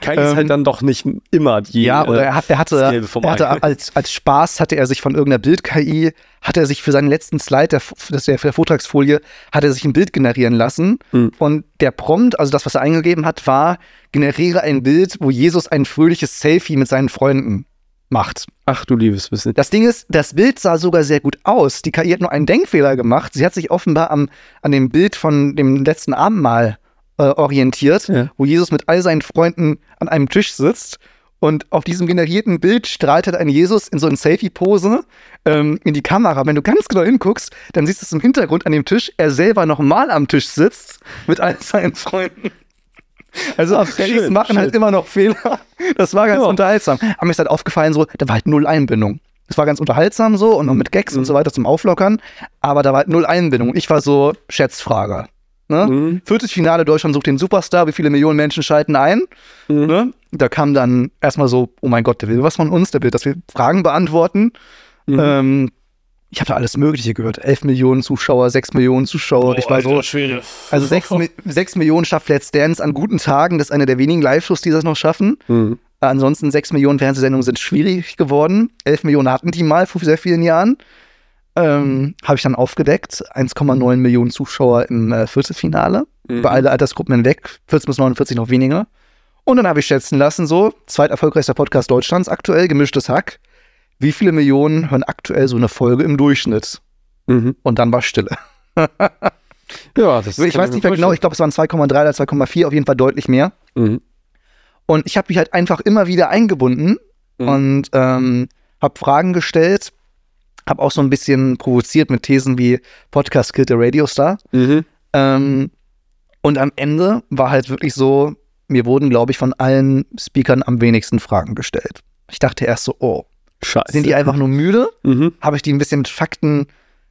Kai ist Ähm, halt dann doch nicht immer die. Ja, oder er, hat, er hatte, er hatte als, als Spaß hatte er sich von irgendeiner Bild-KI, hat er sich für seinen letzten Slide der, das der, der Vortragsfolie, hat er sich ein Bild generieren lassen. Mhm. Und der Prompt, also das, was er eingegeben hat, war, generiere ein Bild, wo Jesus ein fröhliches Selfie mit seinen Freunden macht. Ach du liebes bisschen. Das Ding ist, das Bild sah sogar sehr gut aus. Die KI hat nur einen Denkfehler gemacht. Sie hat sich offenbar am, an dem Bild von dem letzten Abendmahl äh, orientiert, Ja. wo Jesus mit all seinen Freunden an einem Tisch sitzt. Und auf diesem generierten Bild strahlt halt ein Jesus in so einer Selfie-Pose ähm, in die Kamera. Wenn du ganz genau hinguckst, dann siehst du es im Hintergrund an dem Tisch, er selber nochmal am Tisch sitzt mit all seinen Freunden. Also Ach, schön, machen halt schön. immer noch Fehler. Das war ganz Ja. unterhaltsam. Aber mir ist halt aufgefallen, so, da war halt null Einbindung. Es war ganz unterhaltsam so und noch mit Gags Mhm. und so weiter zum Auflockern, aber da war halt null Einbindung. Ich war so Schätzfrage. Ne? Mhm. Viertes Finale, Deutschland sucht den Superstar, wie viele Millionen Menschen schalten ein? Mhm. Ne? Da kam dann erstmal so, oh mein Gott, der will was von uns, der will, dass wir Fragen beantworten. Mhm. Ähm, ich habe da alles Mögliche gehört. 11 Millionen Zuschauer, 6 Millionen Zuschauer. ich war so, Schwede. also 6, Mi- 6 Millionen schafft Let's Dance an guten Tagen. Das ist einer der wenigen Live-Shows, die das noch schaffen. Mhm. Ansonsten 6 Millionen Fernsehsendungen sind schwierig geworden. 11 Millionen hatten die mal vor sehr vielen Jahren. Ähm, Habe ich dann aufgedeckt. 1,9 Millionen Zuschauer im äh, Viertelfinale. Mhm. Über alle Altersgruppen hinweg. 14 bis 49 noch weniger. Und dann habe ich schätzen lassen, so, zweiterfolgreichster Podcast Deutschlands aktuell, gemischtes Hack. Wie viele Millionen hören aktuell so eine Folge im Durchschnitt? Mhm. Und dann war Stille. <laughs> Ja, das Ich weiß nicht mehr genau, ich glaube, es waren 2,3 oder 2,4, auf jeden Fall deutlich mehr. Mhm. Und ich habe mich halt einfach immer wieder eingebunden Mhm. und ähm, habe Fragen gestellt, habe auch so ein bisschen provoziert mit Thesen wie Podcast killt der Radiostar. Mhm. Ähm, und am Ende war halt wirklich so, mir wurden, glaube ich, von allen Speakern am wenigsten Fragen gestellt. Ich dachte erst so, oh, Scheiße. sind die einfach nur müde? Mhm. Habe ich die ein bisschen mit Fakten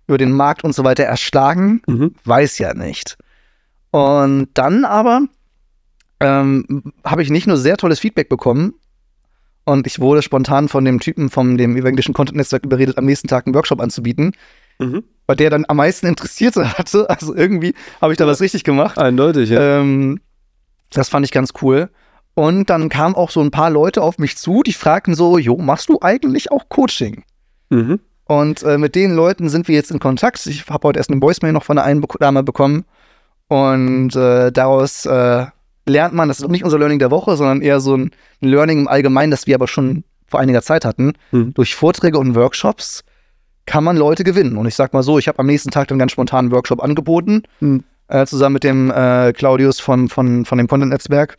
über den Markt und so weiter erschlagen? Mhm. weiß ja nicht. Und dann aber ähm, habe ich nicht nur sehr tolles Feedback bekommen und ich wurde spontan von dem Typen vom dem evangelischen Content-Netzwerk überredet, am nächsten Tag einen Workshop anzubieten, Mhm. bei der dann am meisten Interessierte <laughs> hatte. Also irgendwie habe ich da was richtig gemacht. Eindeutig, ja. Ähm, das fand ich ganz cool. Und dann kamen auch so ein paar Leute auf mich zu, die fragten so, Jo, machst du eigentlich auch Coaching? Mhm. Und äh, mit den Leuten sind wir jetzt in Kontakt. Ich habe heute erst eine Voicemail noch von einer einen Dame bekommen. Und äh, daraus äh, lernt man, das ist auch nicht unser Learning der Woche, sondern eher so ein Learning im Allgemeinen, das wir aber schon vor einiger Zeit hatten. Mhm. Durch Vorträge und Workshops kann man Leute gewinnen. Und ich sag mal so, ich habe am nächsten Tag dann ganz spontan einen Workshop angeboten, Mhm. äh, zusammen mit dem äh, Claudius von, von, von dem Content-Netzwerk.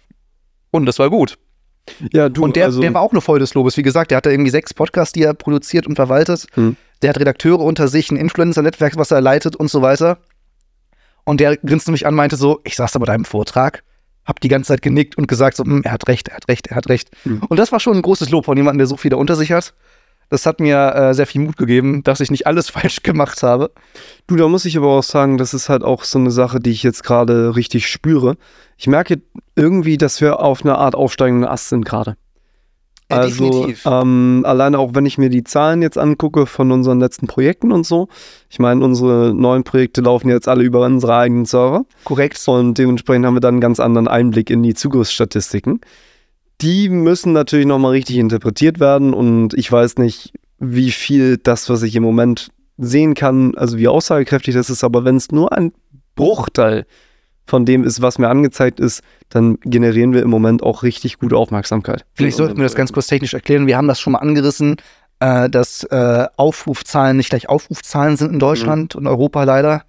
Und das war gut. Ja, du, Und der, also, der war auch nur voll des Lobes. Wie gesagt, der hatte irgendwie sechs Podcasts, die er produziert und verwaltet. Hm. Der hat Redakteure unter sich, ein Influencer-Netzwerk, was er leitet und so weiter. Und der grinste mich an, meinte so, ich saß da bei deinem Vortrag, hab die ganze Zeit genickt und gesagt so, "Hm, er hat recht, er hat recht, er hat recht. Hm. Und das war schon ein großes Lob von jemandem, der so viel da unter sich hat. Das hat mir äh, sehr viel Mut gegeben, dass ich nicht alles <laughs> falsch gemacht habe. Du, da muss ich aber auch sagen, das ist halt auch so eine Sache, die ich jetzt gerade richtig spüre. Ich merke irgendwie, dass wir auf einer Art aufsteigenden Ast sind gerade. Ja, also definitiv. ähm, alleine auch wenn ich mir die Zahlen jetzt angucke von unseren letzten Projekten und so. Ich meine, unsere neuen Projekte laufen jetzt alle über unsere eigenen Server. Korrekt. Und dementsprechend haben wir dann einen ganz anderen Einblick in die Zugriffsstatistiken. Die müssen natürlich nochmal richtig interpretiert werden und ich weiß nicht, wie viel das, was ich im Moment sehen kann, also wie aussagekräftig das ist, aber wenn es nur ein Bruchteil von dem ist, was mir angezeigt ist, dann generieren wir im Moment auch richtig gute Aufmerksamkeit. Vielleicht sollten wir das ganz kurz technisch erklären. Wir haben das schon mal angerissen, äh, dass äh, Aufrufzahlen nicht gleich Aufrufzahlen sind in Deutschland und Europa leider.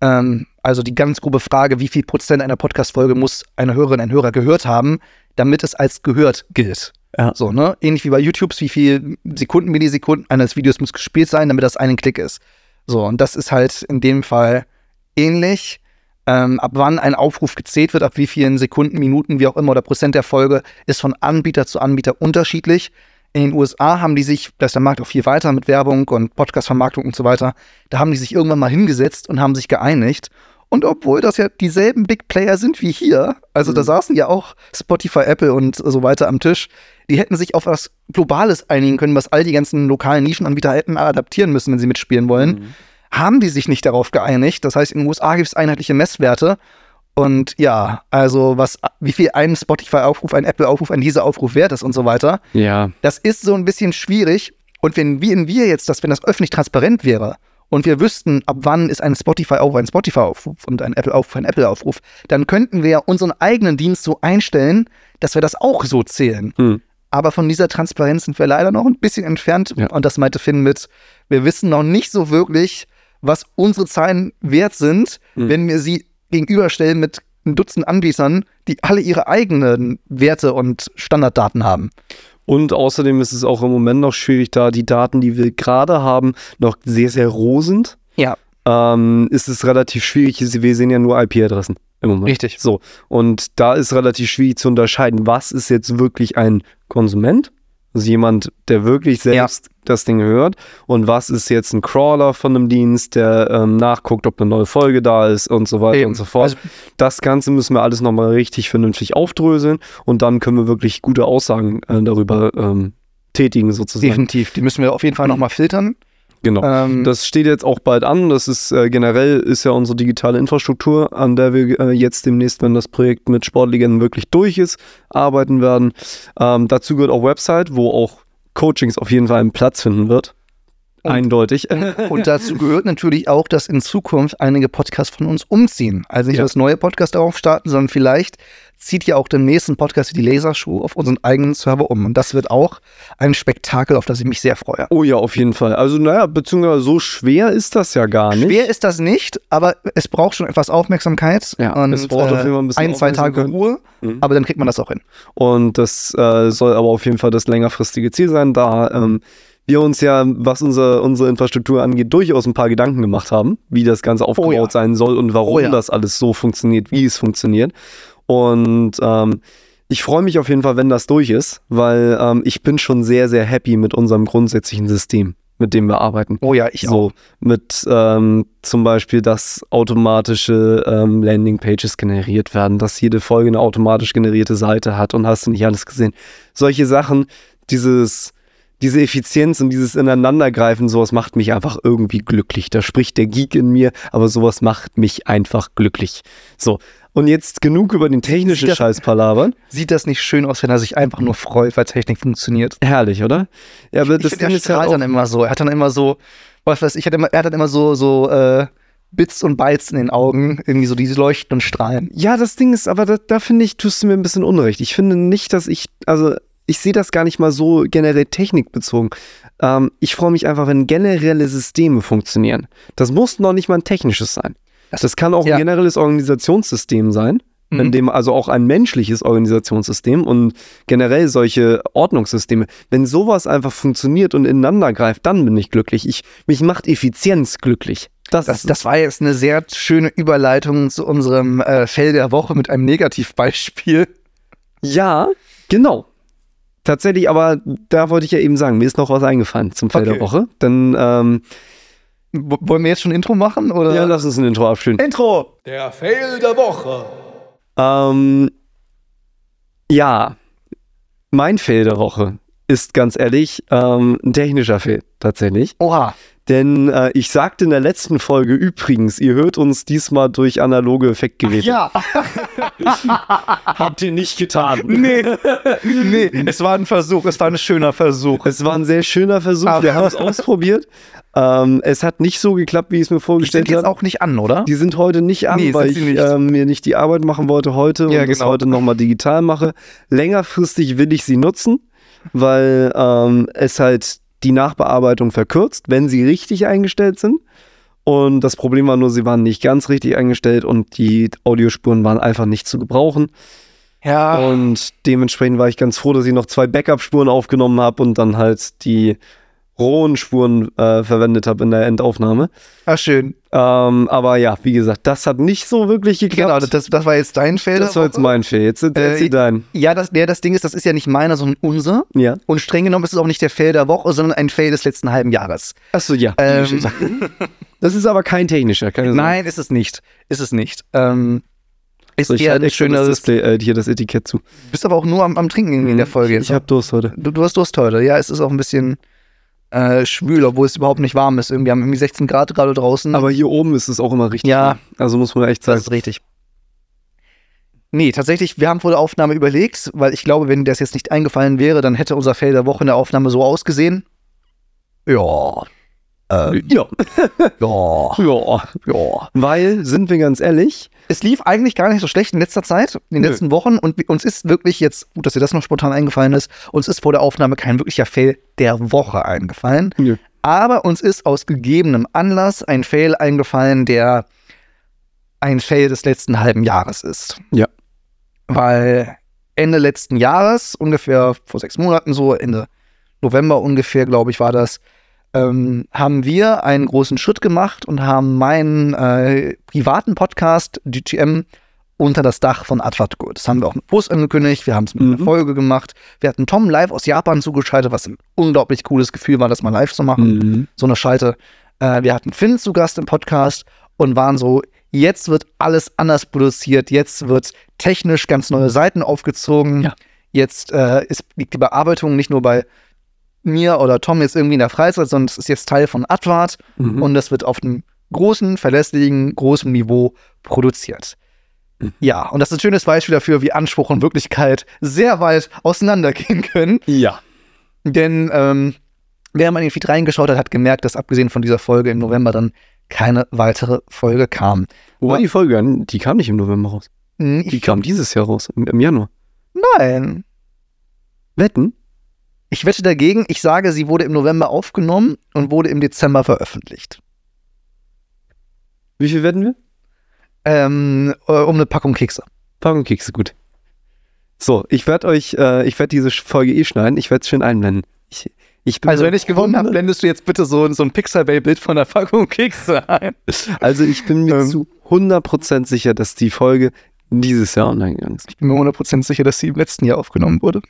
Ähm, Also die ganz grobe Frage, wie viel Prozent einer Podcast-Folge muss eine Hörerin, ein Hörer gehört haben, damit es als gehört gilt. Ja. So, ne? Ähnlich wie bei YouTube, wie viel Sekunden, Millisekunden eines Videos muss gespielt sein, damit das einen Klick ist. So, und das ist halt in dem Fall ähnlich. Ähm, ab wann ein Aufruf gezählt wird, ab wie vielen Sekunden, Minuten, wie auch immer, oder Prozent der Folge, ist von Anbieter zu Anbieter unterschiedlich. In den USA haben die sich, da ist der Markt auch viel weiter mit Werbung und Podcast-Vermarktung und so weiter, da haben die sich irgendwann mal hingesetzt und haben sich geeinigt. Und obwohl das ja dieselben Big Player sind wie hier, also mhm. da saßen ja auch Spotify, Apple und so weiter am Tisch, die hätten sich auf was Globales einigen können, was all die ganzen lokalen Nischenanbieter hätten adaptieren müssen, wenn sie mitspielen wollen. Mhm. Haben die sich nicht darauf geeinigt. Das heißt, in den USA gibt es einheitliche Messwerte. Und ja, also was, wie viel ein Spotify-Aufruf, ein Apple-Aufruf, ein Dieser-Aufruf wert ist und so weiter. Ja. Das ist so ein bisschen schwierig. Und wenn wir, wir jetzt, dass wenn das öffentlich transparent wäre und wir wüssten, ab wann ist ein Spotify-Aufruf ein Spotify-Aufruf und ein Apple-Aufruf ein Apple-Aufruf, dann könnten wir unseren eigenen Dienst so einstellen, dass wir das auch so zählen. Hm. Aber von dieser Transparenz sind wir leider noch ein bisschen entfernt. Ja. Und das meinte Finn mit, wir wissen noch nicht so wirklich, was unsere Zahlen wert sind, mhm. wenn wir sie gegenüberstellen mit ein Dutzend Anbietern, die alle ihre eigenen Werte und Standarddaten haben. Und außerdem ist es auch im Moment noch schwierig, da die Daten, die wir gerade haben, noch sehr, sehr roh sind. Ja. Ähm, ist es relativ schwierig. Wir sehen ja nur IP-Adressen im Moment. Richtig. So. Und da ist relativ schwierig zu unterscheiden, was ist jetzt wirklich ein Konsument, also jemand, der wirklich selbst ja. das Ding hört, und was ist jetzt ein Crawler von einem Dienst, der ähm, nachguckt, ob eine neue Folge da ist und so weiter Eben. und so fort. Also, das Ganze müssen wir alles nochmal richtig vernünftig aufdröseln und dann können wir wirklich gute Aussagen äh, darüber ähm, tätigen, sozusagen. Definitiv. Die müssen wir auf jeden Fall nochmal filtern. Genau. Ähm, das steht jetzt auch bald an. Das ist äh, generell ist ja unsere digitale Infrastruktur, an der wir äh, jetzt demnächst, wenn das Projekt mit Sportlegenden wirklich durch ist, arbeiten werden. Ähm, dazu gehört auch Website, wo auch Coachings auf jeden Fall einen Platz finden wird. Und, Eindeutig. <laughs> Und dazu gehört natürlich auch, dass in Zukunft einige Podcasts von uns umziehen. Also nicht ja. das neue Podcast darauf starten, sondern vielleicht zieht ja auch den nächsten Podcast die Lasershow auf unseren eigenen Server um. Und das wird auch ein Spektakel, auf das ich mich sehr freue. Oh ja, auf jeden Fall. Also, naja, beziehungsweise so schwer ist das ja gar nicht. Schwer ist das nicht, aber es braucht schon etwas Aufmerksamkeit. Ja, und, es braucht äh, auf jeden Fall ein bisschen ein, zwei Tage Ruhe, mhm. aber dann kriegt man das auch hin. Und das äh, soll aber auf jeden Fall das längerfristige Ziel sein, da ähm, wir uns ja, was unser, unsere Infrastruktur angeht, durchaus ein paar Gedanken gemacht haben, wie das Ganze aufgebaut oh ja. sein soll und warum oh ja. das alles so funktioniert, wie es funktioniert. Und ähm, ich freue mich auf jeden Fall, wenn das durch ist, weil ähm, ich bin schon sehr, sehr happy mit unserem grundsätzlichen System, mit dem wir arbeiten. Oh ja, ich so, auch. Mit ähm, zum Beispiel, dass automatische ähm, Landingpages generiert werden, dass jede Folge eine automatisch generierte Seite hat und hast du nicht alles gesehen. Solche Sachen, dieses diese Effizienz und dieses Ineinandergreifen, sowas macht mich einfach irgendwie glücklich. Da spricht der Geek in mir, aber sowas macht mich einfach glücklich. So. Und jetzt genug über den technischen sieht Scheiß palabern. Sieht das nicht schön aus, wenn er sich einfach nur freut, weil Technik funktioniert? Herrlich, oder? Ja, aber ich, das ich Ding ist halt dann immer so. Er hat dann immer so, was weiß ich, er hat dann immer so, so, äh, Bits und Bytes in den Augen, irgendwie so diese leuchten und strahlen. Ja, das Ding ist, aber da, da finde ich, tust du mir ein bisschen unrecht. Ich finde nicht, dass ich, also ich sehe das gar nicht mal so generell technikbezogen. Ähm, ich freue mich einfach, wenn generelle Systeme funktionieren. Das muss noch nicht mal ein technisches sein. Das kann auch ja. ein generelles Organisationssystem sein, mhm. in dem also auch ein menschliches Organisationssystem und generell solche Ordnungssysteme. Wenn sowas einfach funktioniert und ineinander greift, dann bin ich glücklich. Ich, mich macht Effizienz glücklich. Das, das, das, war jetzt eine sehr schöne Überleitung zu unserem äh, Fell der Woche mit einem Negativbeispiel. Ja, genau. Tatsächlich, aber da wollte ich ja eben sagen, mir ist noch was eingefallen zum Feld okay. der Woche. Dann ähm, wollen wir jetzt schon ein Intro machen? Oder? Ja, lass uns ein Intro abspielen. Intro! Der Fail der Woche. Ähm, ja, mein Fail der Woche ist ganz ehrlich ähm, ein technischer Fail, tatsächlich. Oha. Denn äh, ich sagte in der letzten Folge übrigens, ihr hört uns diesmal durch analoge Effektgeräte. Ja. <laughs> Habt ihr nicht getan. Nee. nee, es war ein Versuch, es war ein schöner Versuch. Es war ein sehr schöner Versuch. Aber Wir haben es ausprobiert. Ähm, es hat nicht so geklappt, wie ich es mir vorgestellt habe. Die sind jetzt auch nicht an, oder? Die sind heute nicht an, nee, weil ich nicht. Ähm, mir nicht die Arbeit machen wollte heute ja, und genau. das heute nochmal digital mache. Längerfristig will ich sie nutzen, weil ähm, es halt die Nachbearbeitung verkürzt, wenn sie richtig eingestellt sind. Und das Problem war nur, sie waren nicht ganz richtig eingestellt und die Audiospuren waren einfach nicht zu gebrauchen. Ja. Und dementsprechend war ich ganz froh, dass ich noch zwei Backup-Spuren aufgenommen habe und dann halt die rohen Spuren äh, verwendet habe in der Endaufnahme. Ach, schön. Ähm, aber ja, wie gesagt, das hat nicht so wirklich geklappt. Genau, das, das war jetzt dein Fail. das war jetzt mein Fail. Jetzt erzähl Äh, dein. Ja, das, ja, das Ding ist, das ist ja nicht meiner, sondern unser. Ja. Und streng genommen ist es auch nicht der Fail der Woche, sondern ein Fail des letzten halben Jahres. Achso, ja. Ähm, Das ist aber kein technischer, keine nein, ist es nicht. Ist es nicht. Ähm, ist So, ich eher halte ein schöneres. Display, äh, hier das Etikett zu. bist aber auch nur am, am Trinken in der Folge jetzt. Ich habe Durst heute. du, du hast Durst heute. Ja, es ist auch ein bisschen äh, schwül, obwohl es überhaupt nicht warm ist. Irgendwie wir haben irgendwie 16 Grad gerade draußen. Aber hier oben ist es auch immer richtig. Ja. Also muss man echt das sagen. ist richtig. Nee, tatsächlich, wir haben vor der Aufnahme überlegt, weil ich glaube, wenn das jetzt nicht eingefallen wäre, dann hätte unser Fail der Woche in der Aufnahme so ausgesehen. Ja. Ähm, Ja. <laughs> ja. ja. Ja. Weil, sind wir ganz ehrlich, Es lief eigentlich gar nicht so schlecht in letzter Zeit, in den Nö. letzten Wochen. Und uns ist wirklich jetzt, gut, dass dir das noch spontan eingefallen ist, uns ist vor der Aufnahme kein wirklicher Fail der Woche eingefallen. Nö. Aber uns ist aus gegebenem Anlass ein Fail eingefallen, der ein Fail des letzten halben Jahres ist. Ja. Weil Ende letzten Jahres, ungefähr vor sechs Monaten so, Ende November ungefähr, glaube ich, war das, ähm, haben wir einen großen Schritt gemacht und haben meinen äh, privaten Podcast DGM unter das Dach von Advat geholt. Das haben wir auch mit Post angekündigt, wir haben es mit einer Mhm. Folge gemacht. Wir hatten Tom live aus Japan zugeschaltet, was ein unglaublich cooles Gefühl war, das mal live zu machen Mhm. so eine Schalte. Äh, wir hatten Finn zu Gast im Podcast und waren so, jetzt wird alles anders produziert, jetzt wird technisch ganz neue Seiten aufgezogen. Ja. Jetzt äh, ist, liegt die Bearbeitung nicht nur bei mir oder Tom jetzt irgendwie in der Freizeit, sondern es ist jetzt Teil von Advart Mhm. und das wird auf einem großen, verlässlichen, großen Niveau produziert. Mhm. Ja, und das ist ein schönes Beispiel dafür, wie Anspruch und Wirklichkeit sehr weit auseinandergehen können. ja. Denn ähm, wer mal in den Feed reingeschaut hat, hat gemerkt, dass abgesehen von dieser Folge im November dann keine weitere Folge kam. Wo war die Folge? an? Die kam nicht im November raus. Die kam dieses Jahr raus, im, im Januar. nein. Wetten? Ich wette dagegen, ich sage, sie wurde im November aufgenommen und wurde im Dezember veröffentlicht. Wie viel wetten wir? Ähm, äh, um eine Packung Kekse. Packung Kekse, gut. So, ich werde euch, äh, ich werde diese Folge eh schneiden. Ich werde es schön einblenden. Ich, ich bin Also, so wenn ich gewonnen habe, 100 blendest du jetzt bitte so, so ein Pixabay-Bild von der Packung Kekse ein. <laughs> Also ich bin mir Ähm. zu 100% sicher, dass die Folge dieses Jahr online gegangen ist. Ich bin mir 100% sicher, dass sie im letzten Jahr aufgenommen wurde.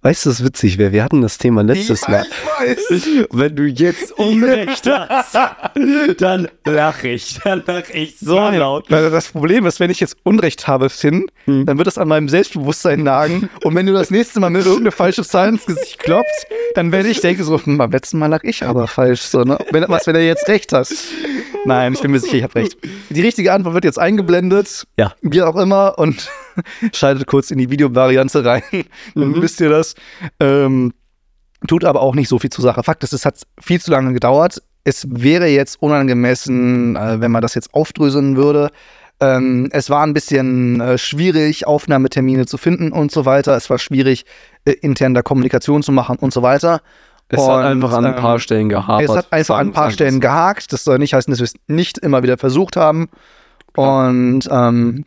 Weißt du, was witzig wäre? Wir hatten das Thema letztes Mal. weiß. Wenn du jetzt Unrecht hast, <laughs> dann lach ich. Dann lach ich so laut. Weil das Problem ist, wenn ich jetzt Unrecht habe, Finn, Hm. dann wird das an meinem Selbstbewusstsein nagen. Und wenn du das nächste Mal mir irgendeine falsche Zahl ins Gesicht klopfst, dann werde ich denken so, hm, beim letzten Mal lag ich aber falsch. So, ne? wenn, was, wenn er jetzt recht hat? Nein, ich bin mir sicher, ich habe recht. Die richtige Antwort wird jetzt eingeblendet. Ja. Wie auch immer. Und <laughs> schaltet kurz in die Videovariante rein. <laughs> Dann Mhm. wisst ihr das. Ähm, tut aber auch nicht so viel zur Sache. Fakt ist, es hat viel zu lange gedauert. Es wäre jetzt unangemessen, äh, wenn man das jetzt aufdröseln würde. Ähm, es war ein bisschen äh, schwierig, Aufnahmetermine zu finden und so weiter. Es war schwierig, äh, intern da Kommunikation zu machen und so weiter. Es Und, hat einfach an ein paar ähm, Stellen gehapert. Es hat einfach an ein paar Stellen gehakt. Das soll nicht heißen, dass wir es nicht immer wieder versucht haben. Und ähm,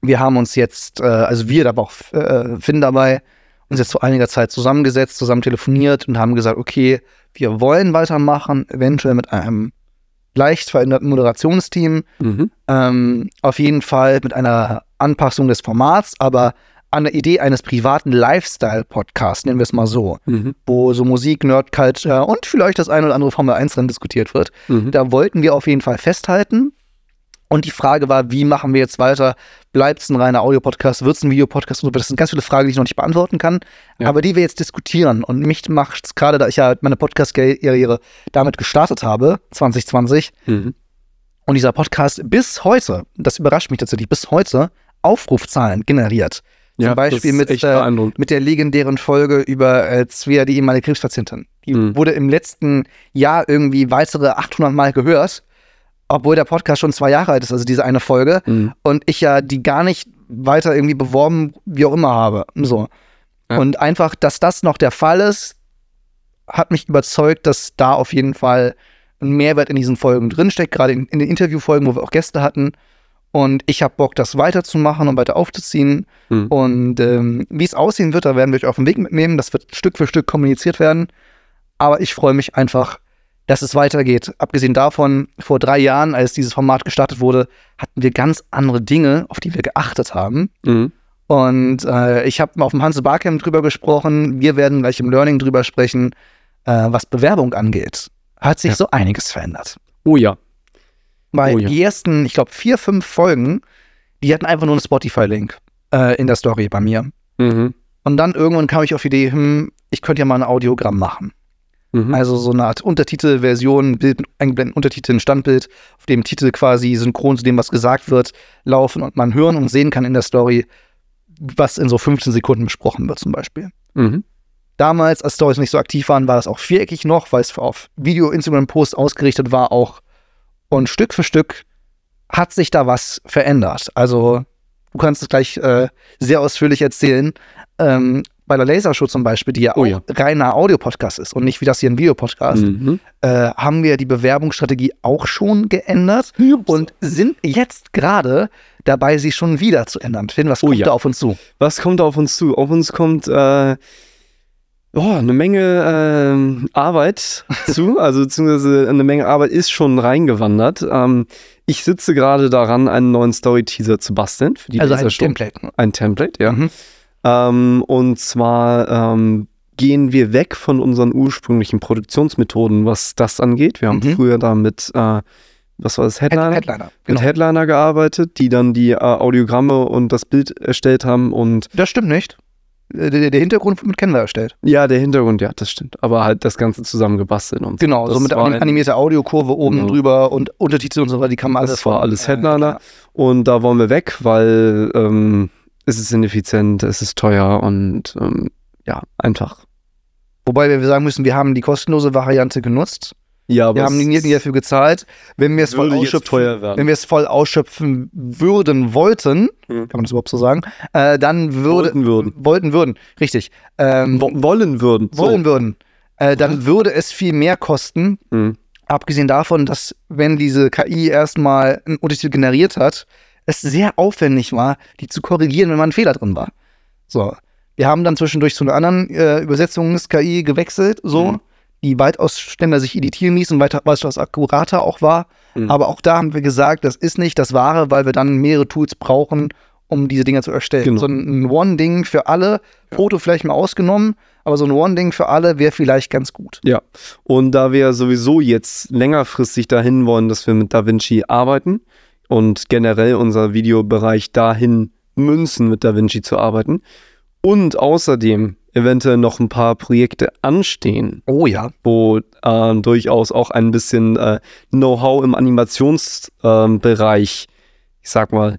wir haben uns jetzt, äh, also wir, da war auch äh, Finn dabei, uns jetzt vor einiger Zeit zusammengesetzt, zusammen telefoniert und haben gesagt, okay, wir wollen weitermachen, eventuell mit einem leicht veränderten Moderationsteam. Mhm. Ähm, auf jeden Fall mit einer Anpassung des Formats, aber an der Idee eines privaten Lifestyle-Podcasts, nennen wir es mal so, Mhm. wo so Musik, Nerd Culture und vielleicht das ein oder andere Formel 1 Rennen diskutiert wird. Mhm. Da wollten wir auf jeden Fall festhalten. Und die Frage war, wie machen wir jetzt weiter? Bleibt es ein reiner Audio-Podcast? Wird es ein Videopodcast? Und so? Das sind ganz viele Fragen, die ich noch nicht beantworten kann, Ja. aber die wir jetzt diskutieren. Und mich macht es gerade, da ich ja meine Podcast-Karriere damit gestartet habe, 2020, Mhm. und dieser Podcast bis heute, das überrascht mich tatsächlich, bis heute Aufrufzahlen generiert. Zum Ja, Beispiel mit, äh, mit der legendären Folge über äh, Svea, die ehemalige Krebspatientin. Die Mhm. wurde im letzten Jahr irgendwie weitere 800 Mal gehört, obwohl der Podcast schon zwei Jahre alt ist, also diese eine Folge. Mhm. Und ich ja die gar nicht weiter irgendwie beworben, wie auch immer habe. So. Ja. Und einfach, dass das noch der Fall ist, hat mich überzeugt, dass da auf jeden Fall ein Mehrwert in diesen Folgen drinsteckt, gerade in, in den Interviewfolgen, wo wir auch Gäste hatten. Und ich habe Bock, das weiterzumachen und weiter aufzuziehen. Mhm. Und ähm, wie es aussehen wird, da werden wir euch auf den Weg mitnehmen. Das wird Stück für Stück kommuniziert werden. Aber ich freue mich einfach, dass es weitergeht. Abgesehen davon, vor drei Jahren, als dieses Format gestartet wurde, hatten wir ganz andere Dinge, auf die wir geachtet haben. Mhm. Und äh, ich habe auf dem Hanse Barcamp drüber gesprochen. Wir werden gleich im Learning drüber sprechen, äh, was Bewerbung angeht. Hat sich ja. so einiges verändert. Oh ja. Weil oh ja. die ersten, ich glaube, vier, fünf Folgen, die hatten einfach nur einen Spotify-Link äh, in der Story bei mir. Mhm. Und dann irgendwann kam ich auf die Idee, hm, ich könnte ja mal ein Audiogramm machen. Mhm. Also so eine Art Untertitelversion, Bild, eingeblendeten Untertitel, ein Standbild, auf dem Titel quasi synchron zu dem, was gesagt wird, laufen und man hören und sehen kann in der Story, was in so 15 Sekunden besprochen wird zum Beispiel. Mhm. Damals, als Stories nicht so aktiv waren, war das auch viereckig noch, weil es auf Video-Instagram-Posts ausgerichtet war auch. Und Stück für Stück hat sich da was verändert. Also du kannst es gleich äh, sehr ausführlich erzählen. Ähm, bei der Lasershow zum Beispiel, die ja oh, auch ja. reiner Audio-Podcast ist und nicht wie das hier ein Videopodcast, mhm. äh, haben wir die Bewerbungsstrategie auch schon geändert Ups. und sind jetzt gerade dabei, sie schon wieder zu ändern. Finn, was oh, kommt ja. da auf uns zu? Was kommt da auf uns zu? Auf uns kommt äh, oh, eine Menge äh, Arbeit <laughs> zu, also beziehungsweise eine Menge Arbeit ist schon reingewandert. Ähm, ich sitze gerade daran, einen neuen Story-Teaser zu basteln. Für die also ein Template. Ein Template, ja. Mhm. Ähm, und zwar ähm, gehen wir weg von unseren ursprünglichen Produktionsmethoden, was das angeht. Wir haben mhm. früher da mit, äh, was war das, Headliner? Headliner, genau. Mit Headliner gearbeitet, die dann die äh, Audiogramme und das Bild erstellt haben und. Das stimmt nicht. Äh, der, der Hintergrund mit Canva erstellt. Ja, der Hintergrund, ja, das stimmt. Aber halt das Ganze zusammen gebastelt und Genau, so mit animierter Audiokurve oben genau. drüber und Untertitel und so weiter, die kann man alles. Das war alles Headliner. Äh, und da wollen wir weg, weil ähm, es ist ineffizient, es ist teuer und ähm, ja, einfach. Wobei wir sagen müssen, wir haben die kostenlose Variante genutzt. Ja, aber wir haben nie dafür gezahlt. Wenn wir es voll ausschöpfen, wenn wir es voll ausschöpfen würden wollten, hm. kann man das überhaupt so sagen, äh, dann würde wollten würden, wollten würden, richtig, ähm, wollen würden, wollen so. würden, äh, dann würde es viel mehr kosten. Hm. Abgesehen davon, dass wenn diese KI erstmal einen Untertitel generiert hat, es sehr aufwendig war, die zu korrigieren, wenn mal ein Fehler drin war. So. Wir haben dann zwischendurch zu einer anderen äh, Übersetzungs-KI gewechselt, so, mhm. die weitaus schneller sich editieren ließ und weiter, weitaus akkurater auch war. Mhm. Aber auch da haben wir gesagt, das ist nicht das Wahre, weil wir dann mehrere Tools brauchen, um diese Dinger zu erstellen. Genau. So ein One-Ding für alle, ja. Foto vielleicht mal ausgenommen, aber so ein One-Ding für alle wäre vielleicht ganz gut. Ja, und da wir sowieso jetzt längerfristig dahin wollen, dass wir mit DaVinci arbeiten, und generell unser Videobereich dahin münzen, mit DaVinci zu arbeiten. Und außerdem eventuell noch ein paar Projekte anstehen. Oh ja. Wo äh, durchaus auch ein bisschen äh, Know-how im Animationsbereich, äh, ich sag mal,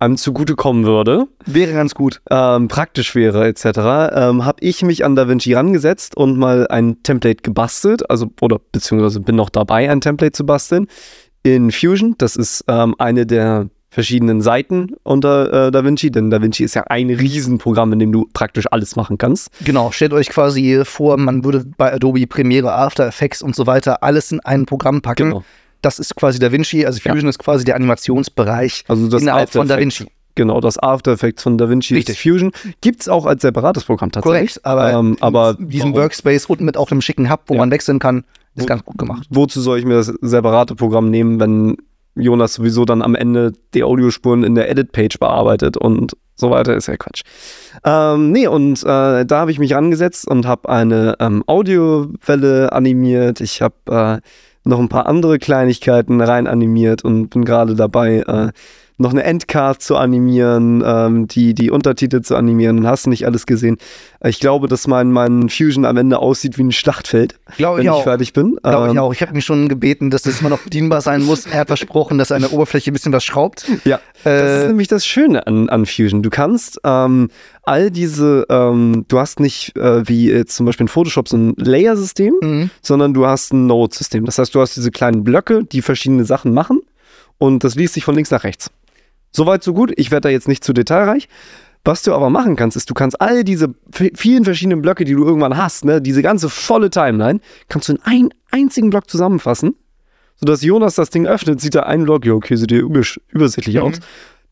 einem zugutekommen würde. Wäre ganz gut. Ähm, praktisch wäre, etc. Ähm, habe ich mich an DaVinci rangesetzt und mal ein Template gebastelt, also oder beziehungsweise bin noch dabei, ein Template zu basteln, in Fusion. Das ist ähm, eine der verschiedenen Seiten unter äh, DaVinci, denn DaVinci ist ja ein Riesenprogramm, in dem du praktisch alles machen kannst. Genau, stellt euch quasi vor, man würde bei Adobe Premiere, After Effects und so weiter alles in ein Programm packen. Genau. Das ist quasi DaVinci, also Fusion ja. ist quasi der Animationsbereich also das innerhalb von DaVinci. Genau, das After Effects von DaVinci Richtig. Fusion. Gibt es auch als separates Programm tatsächlich. Korrekt, aber, ähm, aber diesen Workspace unten mit auf einem schicken Hub, wo ja. man wechseln kann, ist ganz gut gemacht. Wozu soll ich mir das separate Programm nehmen, wenn Jonas sowieso dann am Ende die Audiospuren in der Edit-Page bearbeitet und so weiter, ist ja Quatsch. Ähm, nee, und äh, da habe ich mich angesetzt und habe eine ähm, Audiowelle animiert. Ich habe äh, noch ein paar andere Kleinigkeiten rein animiert und bin gerade dabei, äh, noch eine Endcard zu animieren, ähm, die, die Untertitel zu animieren und hast nicht alles gesehen. Ich glaube, dass mein, mein Fusion am Ende aussieht wie ein Schlachtfeld, glaube wenn ich, ich fertig bin. Glaube ähm, ich auch. Ich habe mich schon gebeten, dass das immer noch bedienbar sein muss. Er hat versprochen, dass er an der Oberfläche ein bisschen was schraubt. Ja, äh, das ist nämlich das Schöne an, an Fusion. Du kannst ähm, all diese, ähm, du hast nicht äh, wie jetzt zum Beispiel in Photoshop so ein Layer-System, mhm. sondern du hast ein Node-System. Das heißt, du hast diese kleinen Blöcke, die verschiedene Sachen machen und das liest sich von links nach rechts. Soweit, so gut. Ich werde da jetzt nicht zu detailreich. Was du aber machen kannst, ist, du kannst all diese vielen verschiedenen Blöcke, die du irgendwann hast, ne, diese ganze volle Timeline, kannst du in einen einzigen Block zusammenfassen, sodass Jonas das Ding öffnet, sieht er einen Block, ja, okay, sieht dir übersichtlich mhm. aus.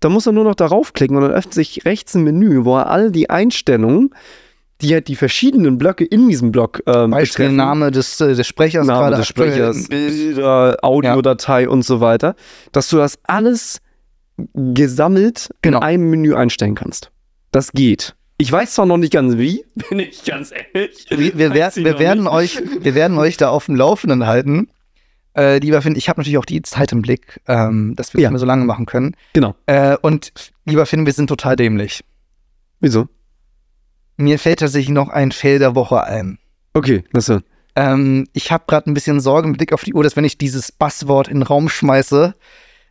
Da muss er nur noch darauf klicken und dann öffnet sich rechts ein Menü, wo er all die Einstellungen die halt die verschiedenen Blöcke in diesem Block ähm, Beispiel betreffen. Name des, äh, des Sprechers, Name des Sprechers, Bilder, Audiodatei ja. und so weiter, dass du das alles gesammelt genau. in einem Menü einstellen kannst. Das geht. Ich weiß zwar noch nicht ganz wie, <laughs> bin ich ganz ehrlich. Wir, wir, wer, wir werden, euch, wir werden euch da auf dem Laufenden halten. Äh, lieber Finn, ich habe natürlich auch die Zeit im Blick, ähm, dass wir ja. nicht mehr so lange machen können. Genau. Äh, und lieber Finn, wir sind total dämlich. Wieso? Mir fällt tatsächlich noch ein Fail der Woche ein. Okay, was denn? Ähm, ich habe gerade ein bisschen Sorge mit Blick auf die Uhr, dass wenn ich dieses Buzzword in den Raum schmeiße,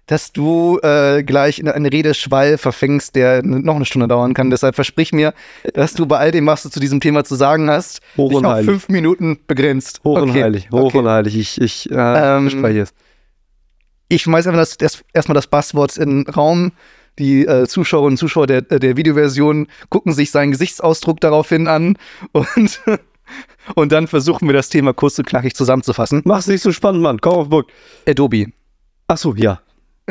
dass du äh, gleich in einen Redeschwall verfängst, der noch eine Stunde dauern kann. Deshalb versprich mir, dass du bei all dem, was du zu diesem Thema zu sagen hast, hoch dich auf fünf Minuten begrenzt. Hoch okay. und heilig, hoch okay. und heilig. Ich, ich äh, ähm, verspreche es. Ich schmeiße einfach das, erstmal das Buzzword in den Raum. Die äh, Zuschauerinnen und Zuschauer der, der Videoversion gucken sich seinen Gesichtsausdruck daraufhin an <laughs> und, und dann versuchen wir das Thema kurz und knackig zusammenzufassen. Mach's nicht so spannend, Mann. Kauf auf Book. Adobe. Ach so, ja.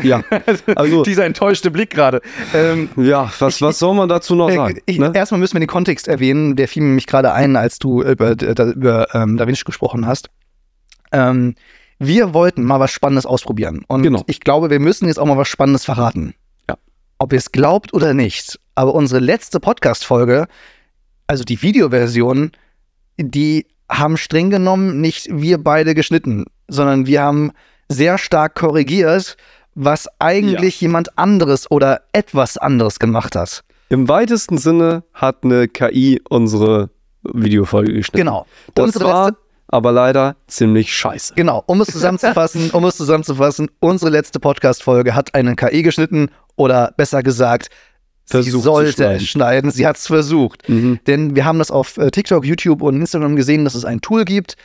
Ja, <laughs> also dieser enttäuschte Blick gerade. Ähm, ja, was, was soll man dazu noch äh, sagen? Ich, ne? Erstmal müssen wir den Kontext erwähnen. Der fiel mir nämlich gerade ein, als du über, über ähm, Da Vinci gesprochen hast. Ähm, wir wollten mal was Spannendes ausprobieren. Und genau. ich glaube, wir müssen jetzt auch mal was Spannendes verraten ob ihr es glaubt oder nicht, aber unsere letzte Podcast-Folge, also die Videoversion, die haben streng genommen nicht wir beide geschnitten, sondern wir haben sehr stark korrigiert, was eigentlich ja. jemand anderes oder etwas anderes gemacht hat. Im weitesten Sinne hat eine KI unsere Videofolge geschnitten. Genau. Das unsere war letzte aber leider ziemlich scheiße. Genau, um es zusammenzufassen, <laughs> um es zusammenzufassen, unsere letzte Podcast-Folge hat eine KI geschnitten oder besser gesagt, Versucht sie sollte es schneiden. Sie hat es versucht. Mhm. Denn wir haben das auf äh, TikTok, YouTube und Instagram gesehen, dass es ein Tool gibt,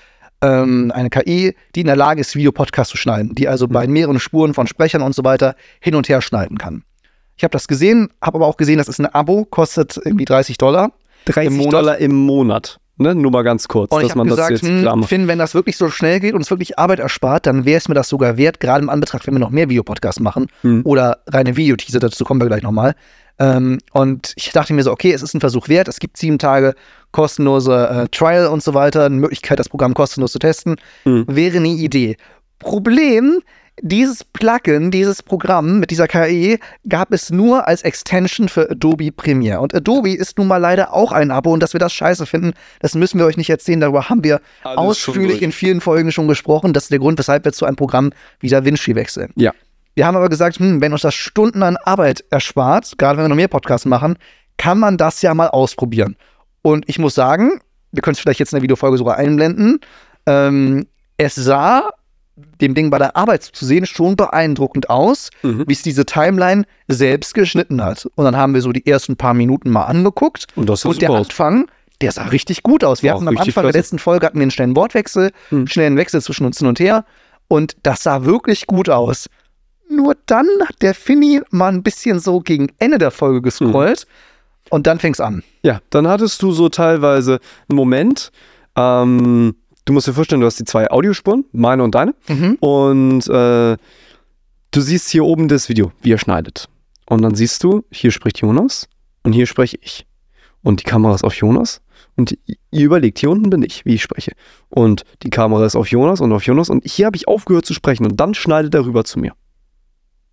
ähm, eine KI, die in der Lage ist, Videopodcasts zu schneiden, die also mhm. bei mehreren Spuren von Sprechern und so weiter hin und her schneiden kann. Ich habe das gesehen, habe aber auch gesehen, das ist ein Abo, kostet irgendwie 30 Dollar. 30 im Monat. Dollar im Monat. Ne? Nur mal ganz kurz, und dass man gesagt, das jetzt hm, klar macht. Finn, wenn das wirklich so schnell geht und es wirklich Arbeit erspart, dann wäre es mir das sogar wert, gerade im Anbetracht, wenn wir noch mehr Videopodcasts machen hm. oder reine Videoteaser, dazu kommen wir gleich nochmal. Ähm, und ich dachte mir so, okay, es ist ein Versuch wert, es gibt sieben Tage kostenlose äh, Trial und so weiter, eine Möglichkeit, das Programm kostenlos zu testen, hm. wäre eine Idee. Problem, dieses Plugin, dieses Programm mit dieser KI gab es nur als Extension für Adobe Premiere. Und Adobe ist nun mal leider auch ein Abo und dass wir das scheiße finden, das müssen wir euch nicht erzählen. Darüber haben wir Alles ausführlich in vielen Folgen schon gesprochen. Das ist der Grund, weshalb wir zu einem Programm wie DaVinci wechseln. Ja. Wir haben aber gesagt, hm, wenn uns das Stunden an Arbeit erspart, gerade wenn wir noch mehr Podcasts machen, kann man das ja mal ausprobieren. Und ich muss sagen, wir können es vielleicht jetzt in der Videofolge sogar einblenden. Ähm, es sah dem Ding bei der Arbeit zu sehen, schon beeindruckend aus, mhm. wie es diese Timeline selbst geschnitten hat. Und dann haben wir so die ersten paar Minuten mal angeguckt. Und, das und der aus. Anfang, der sah richtig gut aus. Wir Auch hatten am Anfang klasse. der letzten Folge hatten wir einen schnellen Wortwechsel, mhm. schnellen Wechsel zwischen uns hin und her. Und das sah wirklich gut aus. Nur dann hat der Finny mal ein bisschen so gegen Ende der Folge gescrollt. Mhm. Und dann fing es an. Ja, dann hattest du so teilweise einen Moment, ähm, du musst dir vorstellen, du hast die zwei Audiospuren, meine und deine. Mhm. Und äh, du siehst hier oben das Video, wie er schneidet. Und dann siehst du, hier spricht Jonas und hier spreche ich. Und die Kamera ist auf Jonas und ihr überlegt, hier unten bin ich, wie ich spreche. Und die Kamera ist auf Jonas und auf Jonas und hier habe ich aufgehört zu sprechen und dann schneidet er rüber zu mir.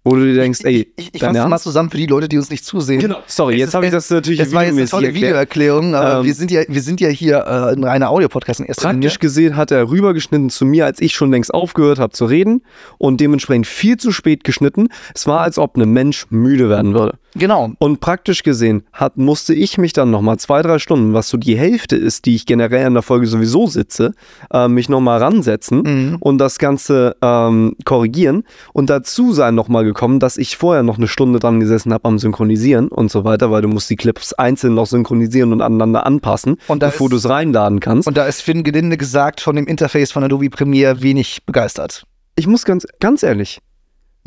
Wo du dir denkst, ey, ich, ich, ich fasse mal zusammen für die Leute, die uns nicht zusehen. Genau, sorry, jetzt habe ich das natürlich Das war jetzt eine tolle Videoerklärung, aber ähm, wir, sind ja, wir sind ja hier äh, in reiner Audio-Podcast in erster Praktisch gesehen hat er rübergeschnitten zu mir, als ich schon längst aufgehört habe zu reden und dementsprechend viel zu spät geschnitten. Es war, als ob ein Mensch müde werden würde. Genau. Und praktisch gesehen hat, musste ich mich dann nochmal zwei, drei Stunden, was so die Hälfte ist, die ich generell in der Folge sowieso sitze, äh, mich nochmal ransetzen mhm. und das Ganze ähm, korrigieren. Und dazu sei nochmal gekommen, dass ich vorher noch eine Stunde dran gesessen habe am Synchronisieren und so weiter, weil du musst die Clips einzeln noch synchronisieren und aneinander anpassen, bevor du es reinladen kannst. Und da ist Finn Gelinde gesagt von dem Interface von Adobe Premiere wenig begeistert. Ich muss ganz, ganz ehrlich,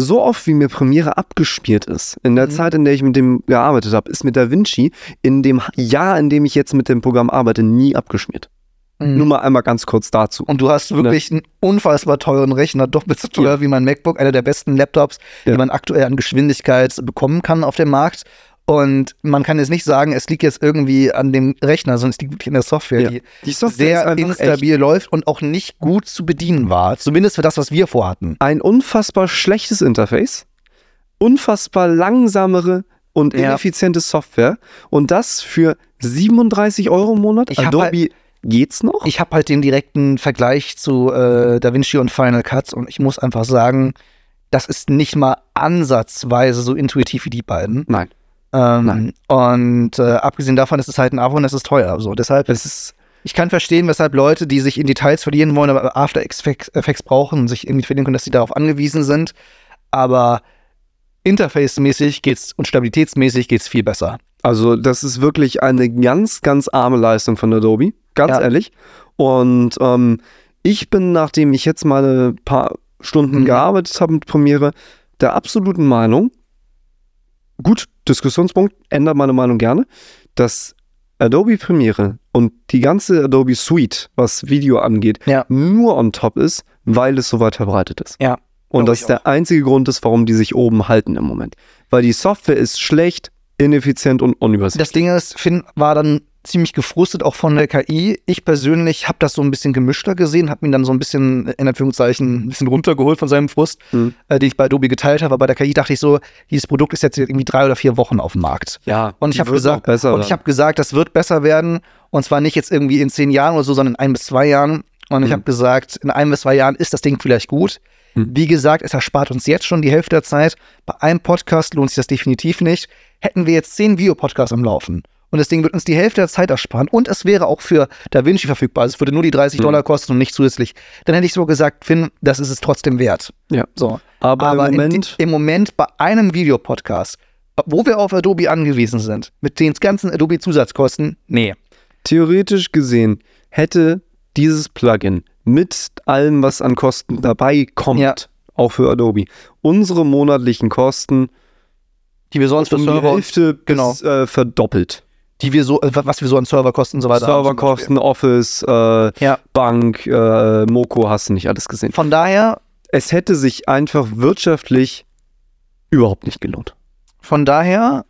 so oft wie mir Premiere abgespielt ist, in der Mhm. Zeit, in der ich mit dem gearbeitet habe, ist mit DaVinci in dem Jahr, in dem ich jetzt mit dem Programm arbeite, nie abgeschmiert. Nur mal einmal ganz kurz dazu. Und du hast wirklich einen unfassbar teuren Rechner, doppelt so teuer wie mein MacBook, einer der besten Laptops, Ja. die man aktuell an Geschwindigkeit bekommen kann auf dem Markt. Und man kann jetzt nicht sagen, es liegt jetzt irgendwie an dem Rechner, sondern es liegt wirklich an der Software, Ja. die Die Software sehr instabil läuft und auch nicht gut zu bedienen war. Zumindest für das, was wir vorhatten. ein unfassbar schlechtes Interface, unfassbar langsamere und Ja. ineffiziente Software und das für 37 Euro im Monat. Ich Adobe geht's noch? Ich habe halt den direkten Vergleich zu äh, DaVinci und Final Cut und ich muss einfach sagen, das ist nicht mal ansatzweise so intuitiv wie die beiden. Nein. Ähm. Und äh, abgesehen davon ist es halt ein Abo und es ist teuer. So, deshalb, Es ist ich kann verstehen, weshalb Leute, die sich in Details verlieren wollen, aber After Effects Effects brauchen und sich irgendwie verlieren können, dass sie darauf angewiesen sind. Aber interface-mäßig geht's und stabilitätsmäßig geht's viel besser. Also, das ist wirklich eine ganz, ganz arme Leistung von Adobe. Ganz Ja. ehrlich. Und ähm, ich bin, nachdem ich jetzt mal ein paar Stunden Mhm. gearbeitet habe mit Premiere, der absoluten Meinung, gut, Diskussionspunkt, ändert meine Meinung gerne, dass Adobe Premiere und die ganze Adobe Suite, was Video angeht, Ja. nur on top ist, weil es so weit verbreitet ist. Ja. Und das ich der einzige Grund ist, warum die sich oben halten im Moment. Weil die Software ist schlecht, ineffizient und unübersichtlich. Das Ding ist, Finn war dann ziemlich gefrustet auch von der KI. Ich persönlich habe das so ein bisschen gemischter gesehen, habe ihn dann so ein bisschen in Anführungszeichen ein bisschen runtergeholt von seinem Frust, Mhm. äh, den ich bei Adobe geteilt habe. Aber bei der KI dachte ich so, dieses Produkt ist jetzt irgendwie drei oder vier Wochen auf dem Markt. ja, Und ich habe gesagt, besser und ich habe gesagt, das wird besser werden. Und zwar nicht jetzt irgendwie in zehn Jahren oder so, sondern in ein bis zwei Jahren. Und ich Mhm. habe gesagt, in ein bis zwei Jahren ist das Ding vielleicht gut. Mhm. Wie gesagt, es erspart uns jetzt schon die Hälfte der Zeit. Bei einem Podcast lohnt sich das definitiv nicht. Hätten wir jetzt zehn Videopodcasts am Laufen und das Ding wird uns die Hälfte der Zeit ersparen und es wäre auch für DaVinci verfügbar, also es würde nur die 30 Mhm. Dollar kosten und nicht zusätzlich, dann hätte ich so gesagt, Finn, das ist es trotzdem wert. ja. So. Aber, Aber im in Moment, di- im Moment bei einem Videopodcast, wo wir auf Adobe angewiesen sind, mit den ganzen Adobe-Zusatzkosten, nee. theoretisch gesehen, hätte dieses Plugin mit allem, was an Kosten dabei kommt, Ja. auch für Adobe, unsere monatlichen Kosten Die wir sonst für um die Hälfte genau. bis, äh, verdoppelt. Die wir so, äh, was wir so an Serverkosten und so weiter Serverkosten, Office, äh. Ja. Bank, äh, Moko, hast du nicht alles gesehen. Von daher, Es hätte sich einfach wirtschaftlich überhaupt nicht gelohnt. von daher,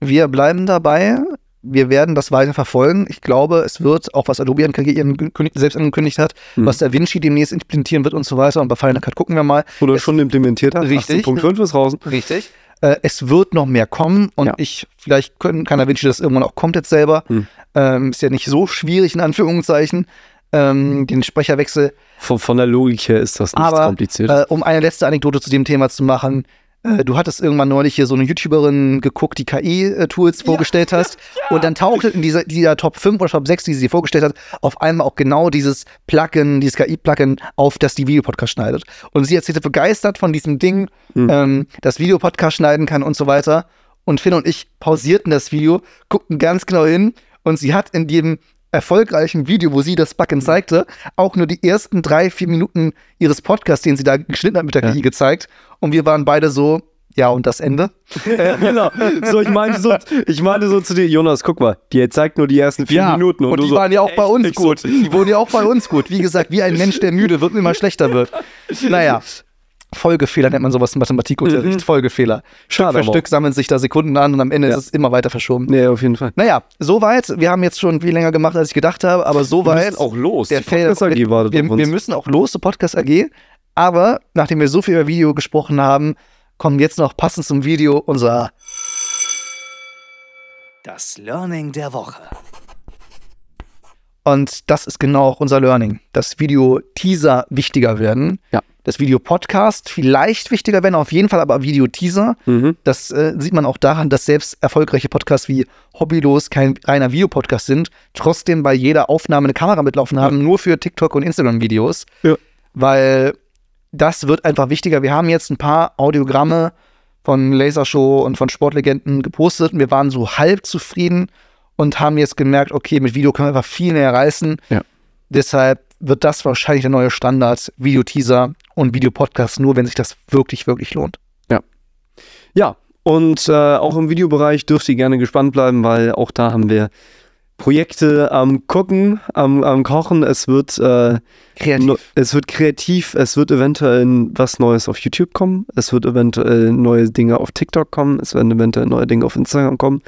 wir bleiben dabei. Wir werden das weiter verfolgen. Ich glaube, es wird, auch was Adobe selbst angekündigt hat, Mhm. was DaVinci demnächst implementieren wird und so weiter. Und bei Final Cut gucken wir mal. Oder Es- schon implementiert hat. Richtig. 18.5 ist draußen. Richtig. Äh, es wird noch mehr kommen und Ja. ich, vielleicht können, kann DaVinci das irgendwann auch komplett selber. Hm. Ähm, ist ja nicht so schwierig, in Anführungszeichen, ähm, den Sprecherwechsel. Von, von der Logik her ist das nicht kompliziert. Äh, um eine letzte Anekdote zu dem Thema zu machen. Äh, du hattest irgendwann neulich hier so eine YouTuberin geguckt, die KI-Tools vorgestellt hast. <laughs> Und dann tauchte in dieser, dieser Top 5 oder Top 6, die sie vorgestellt hat, auf einmal auch genau dieses Plugin, dieses KI-Plugin auf, das die Videopodcast schneidet. Und sie erzählte begeistert von diesem Ding, Hm. ähm, das Videopodcast schneiden kann und so weiter. Und Finn und ich pausierten das Video, guckten ganz genau hin und sie hat in dem erfolgreichen Video, wo sie das Plugin zeigte, auch nur die ersten drei, vier Minuten ihres Podcasts, den sie da geschnitten hat mit der Ja. KI gezeigt. Und wir waren beide so, ja, und das Ende? <laughs> Ja, genau. So, ich meinte so, ich meinte so zu dir, Jonas, guck mal, die zeigt nur die ersten vier Minuten. und, du die so, waren ja auch bei uns Ich so, gut. Die wurden ja auch bei uns gut. Wie gesagt, wie ein Mensch, der müde wird und immer schlechter wird. Naja, <laughs> Folgefehler nennt man sowas im Mathematikunterricht. Mhm. Folgefehler. Schade Stück für aber Stück sammeln sich da Sekunden an und am Ende Ja. ist es immer weiter verschoben. Nee, auf jeden Fall. Naja, soweit. Wir haben jetzt schon viel länger gemacht, als ich gedacht habe, aber Wir soweit. müssen auch los. der Podcast AG wartet wir, auf uns. wir müssen auch los zur Podcast AG. Aber nachdem wir so viel über Video gesprochen haben, kommen jetzt noch passend zum Video unser Das Learning der Woche. Und das ist genau auch unser Learning. Das Video-Teaser wichtiger werden. Ja. Das Video-Podcast vielleicht wichtiger werden, auf jeden Fall aber Video-Teaser. Mhm. Das äh, sieht man auch daran, dass selbst erfolgreiche Podcasts wie Hobbylos kein reiner Videopodcast sind, trotzdem bei jeder Aufnahme eine Kamera mitlaufen haben, nur für TikTok und Instagram-Videos. Ja. Weil das wird einfach wichtiger. Wir haben jetzt ein paar Audiogramme von Lasershow und von Sportlegenden gepostet und wir waren so halb zufrieden und haben jetzt gemerkt, okay, mit Video können wir einfach viel mehr reißen. Ja. Deshalb wird das wahrscheinlich der neue Standard, Videoteaser und Videopodcast, nur wenn sich das wirklich, wirklich lohnt. Ja, und äh, auch im Videobereich dürft ihr gerne gespannt bleiben, weil auch da haben wir Projekte am Gucken, am, am Kochen. Es wird, äh, Kreativ. es wird kreativ, es wird eventuell was Neues auf YouTube kommen, es wird eventuell neue Dinge auf TikTok kommen, es werden eventuell neue Dinge auf Instagram kommen.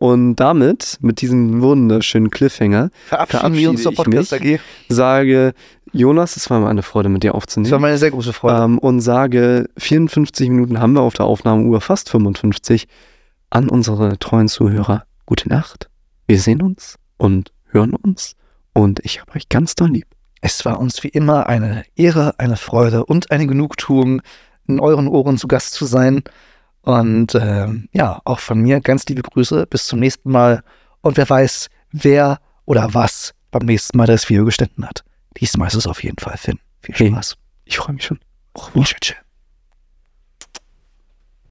Und damit, mit diesem wunderschönen Cliffhanger, Verabschieden wir uns zur verabschiede ich Podcast mich. AG. sage, Jonas, es war mir eine Freude, mit dir Das war aufzunehmen. meine sehr große Freude. Ähm, und sage, 54 Minuten haben wir auf der Aufnahmeuhr, fast 55, an unsere treuen Zuhörer. Gute Nacht. Wir sehen uns und hören uns. Und ich habe euch ganz doll lieb. Es war uns wie immer eine Ehre, eine Freude und eine Genugtuung, in euren Ohren zu Gast zu sein. Und ähm, ja, auch von mir ganz liebe Grüße. Bis zum nächsten Mal. Und wer weiß, wer oder was beim nächsten Mal das Video gestanden hat. Diesmal ist es auf jeden Fall Finn. Viel Hey. Spaß. Ich freue mich schon. Au revoir. Tschüss.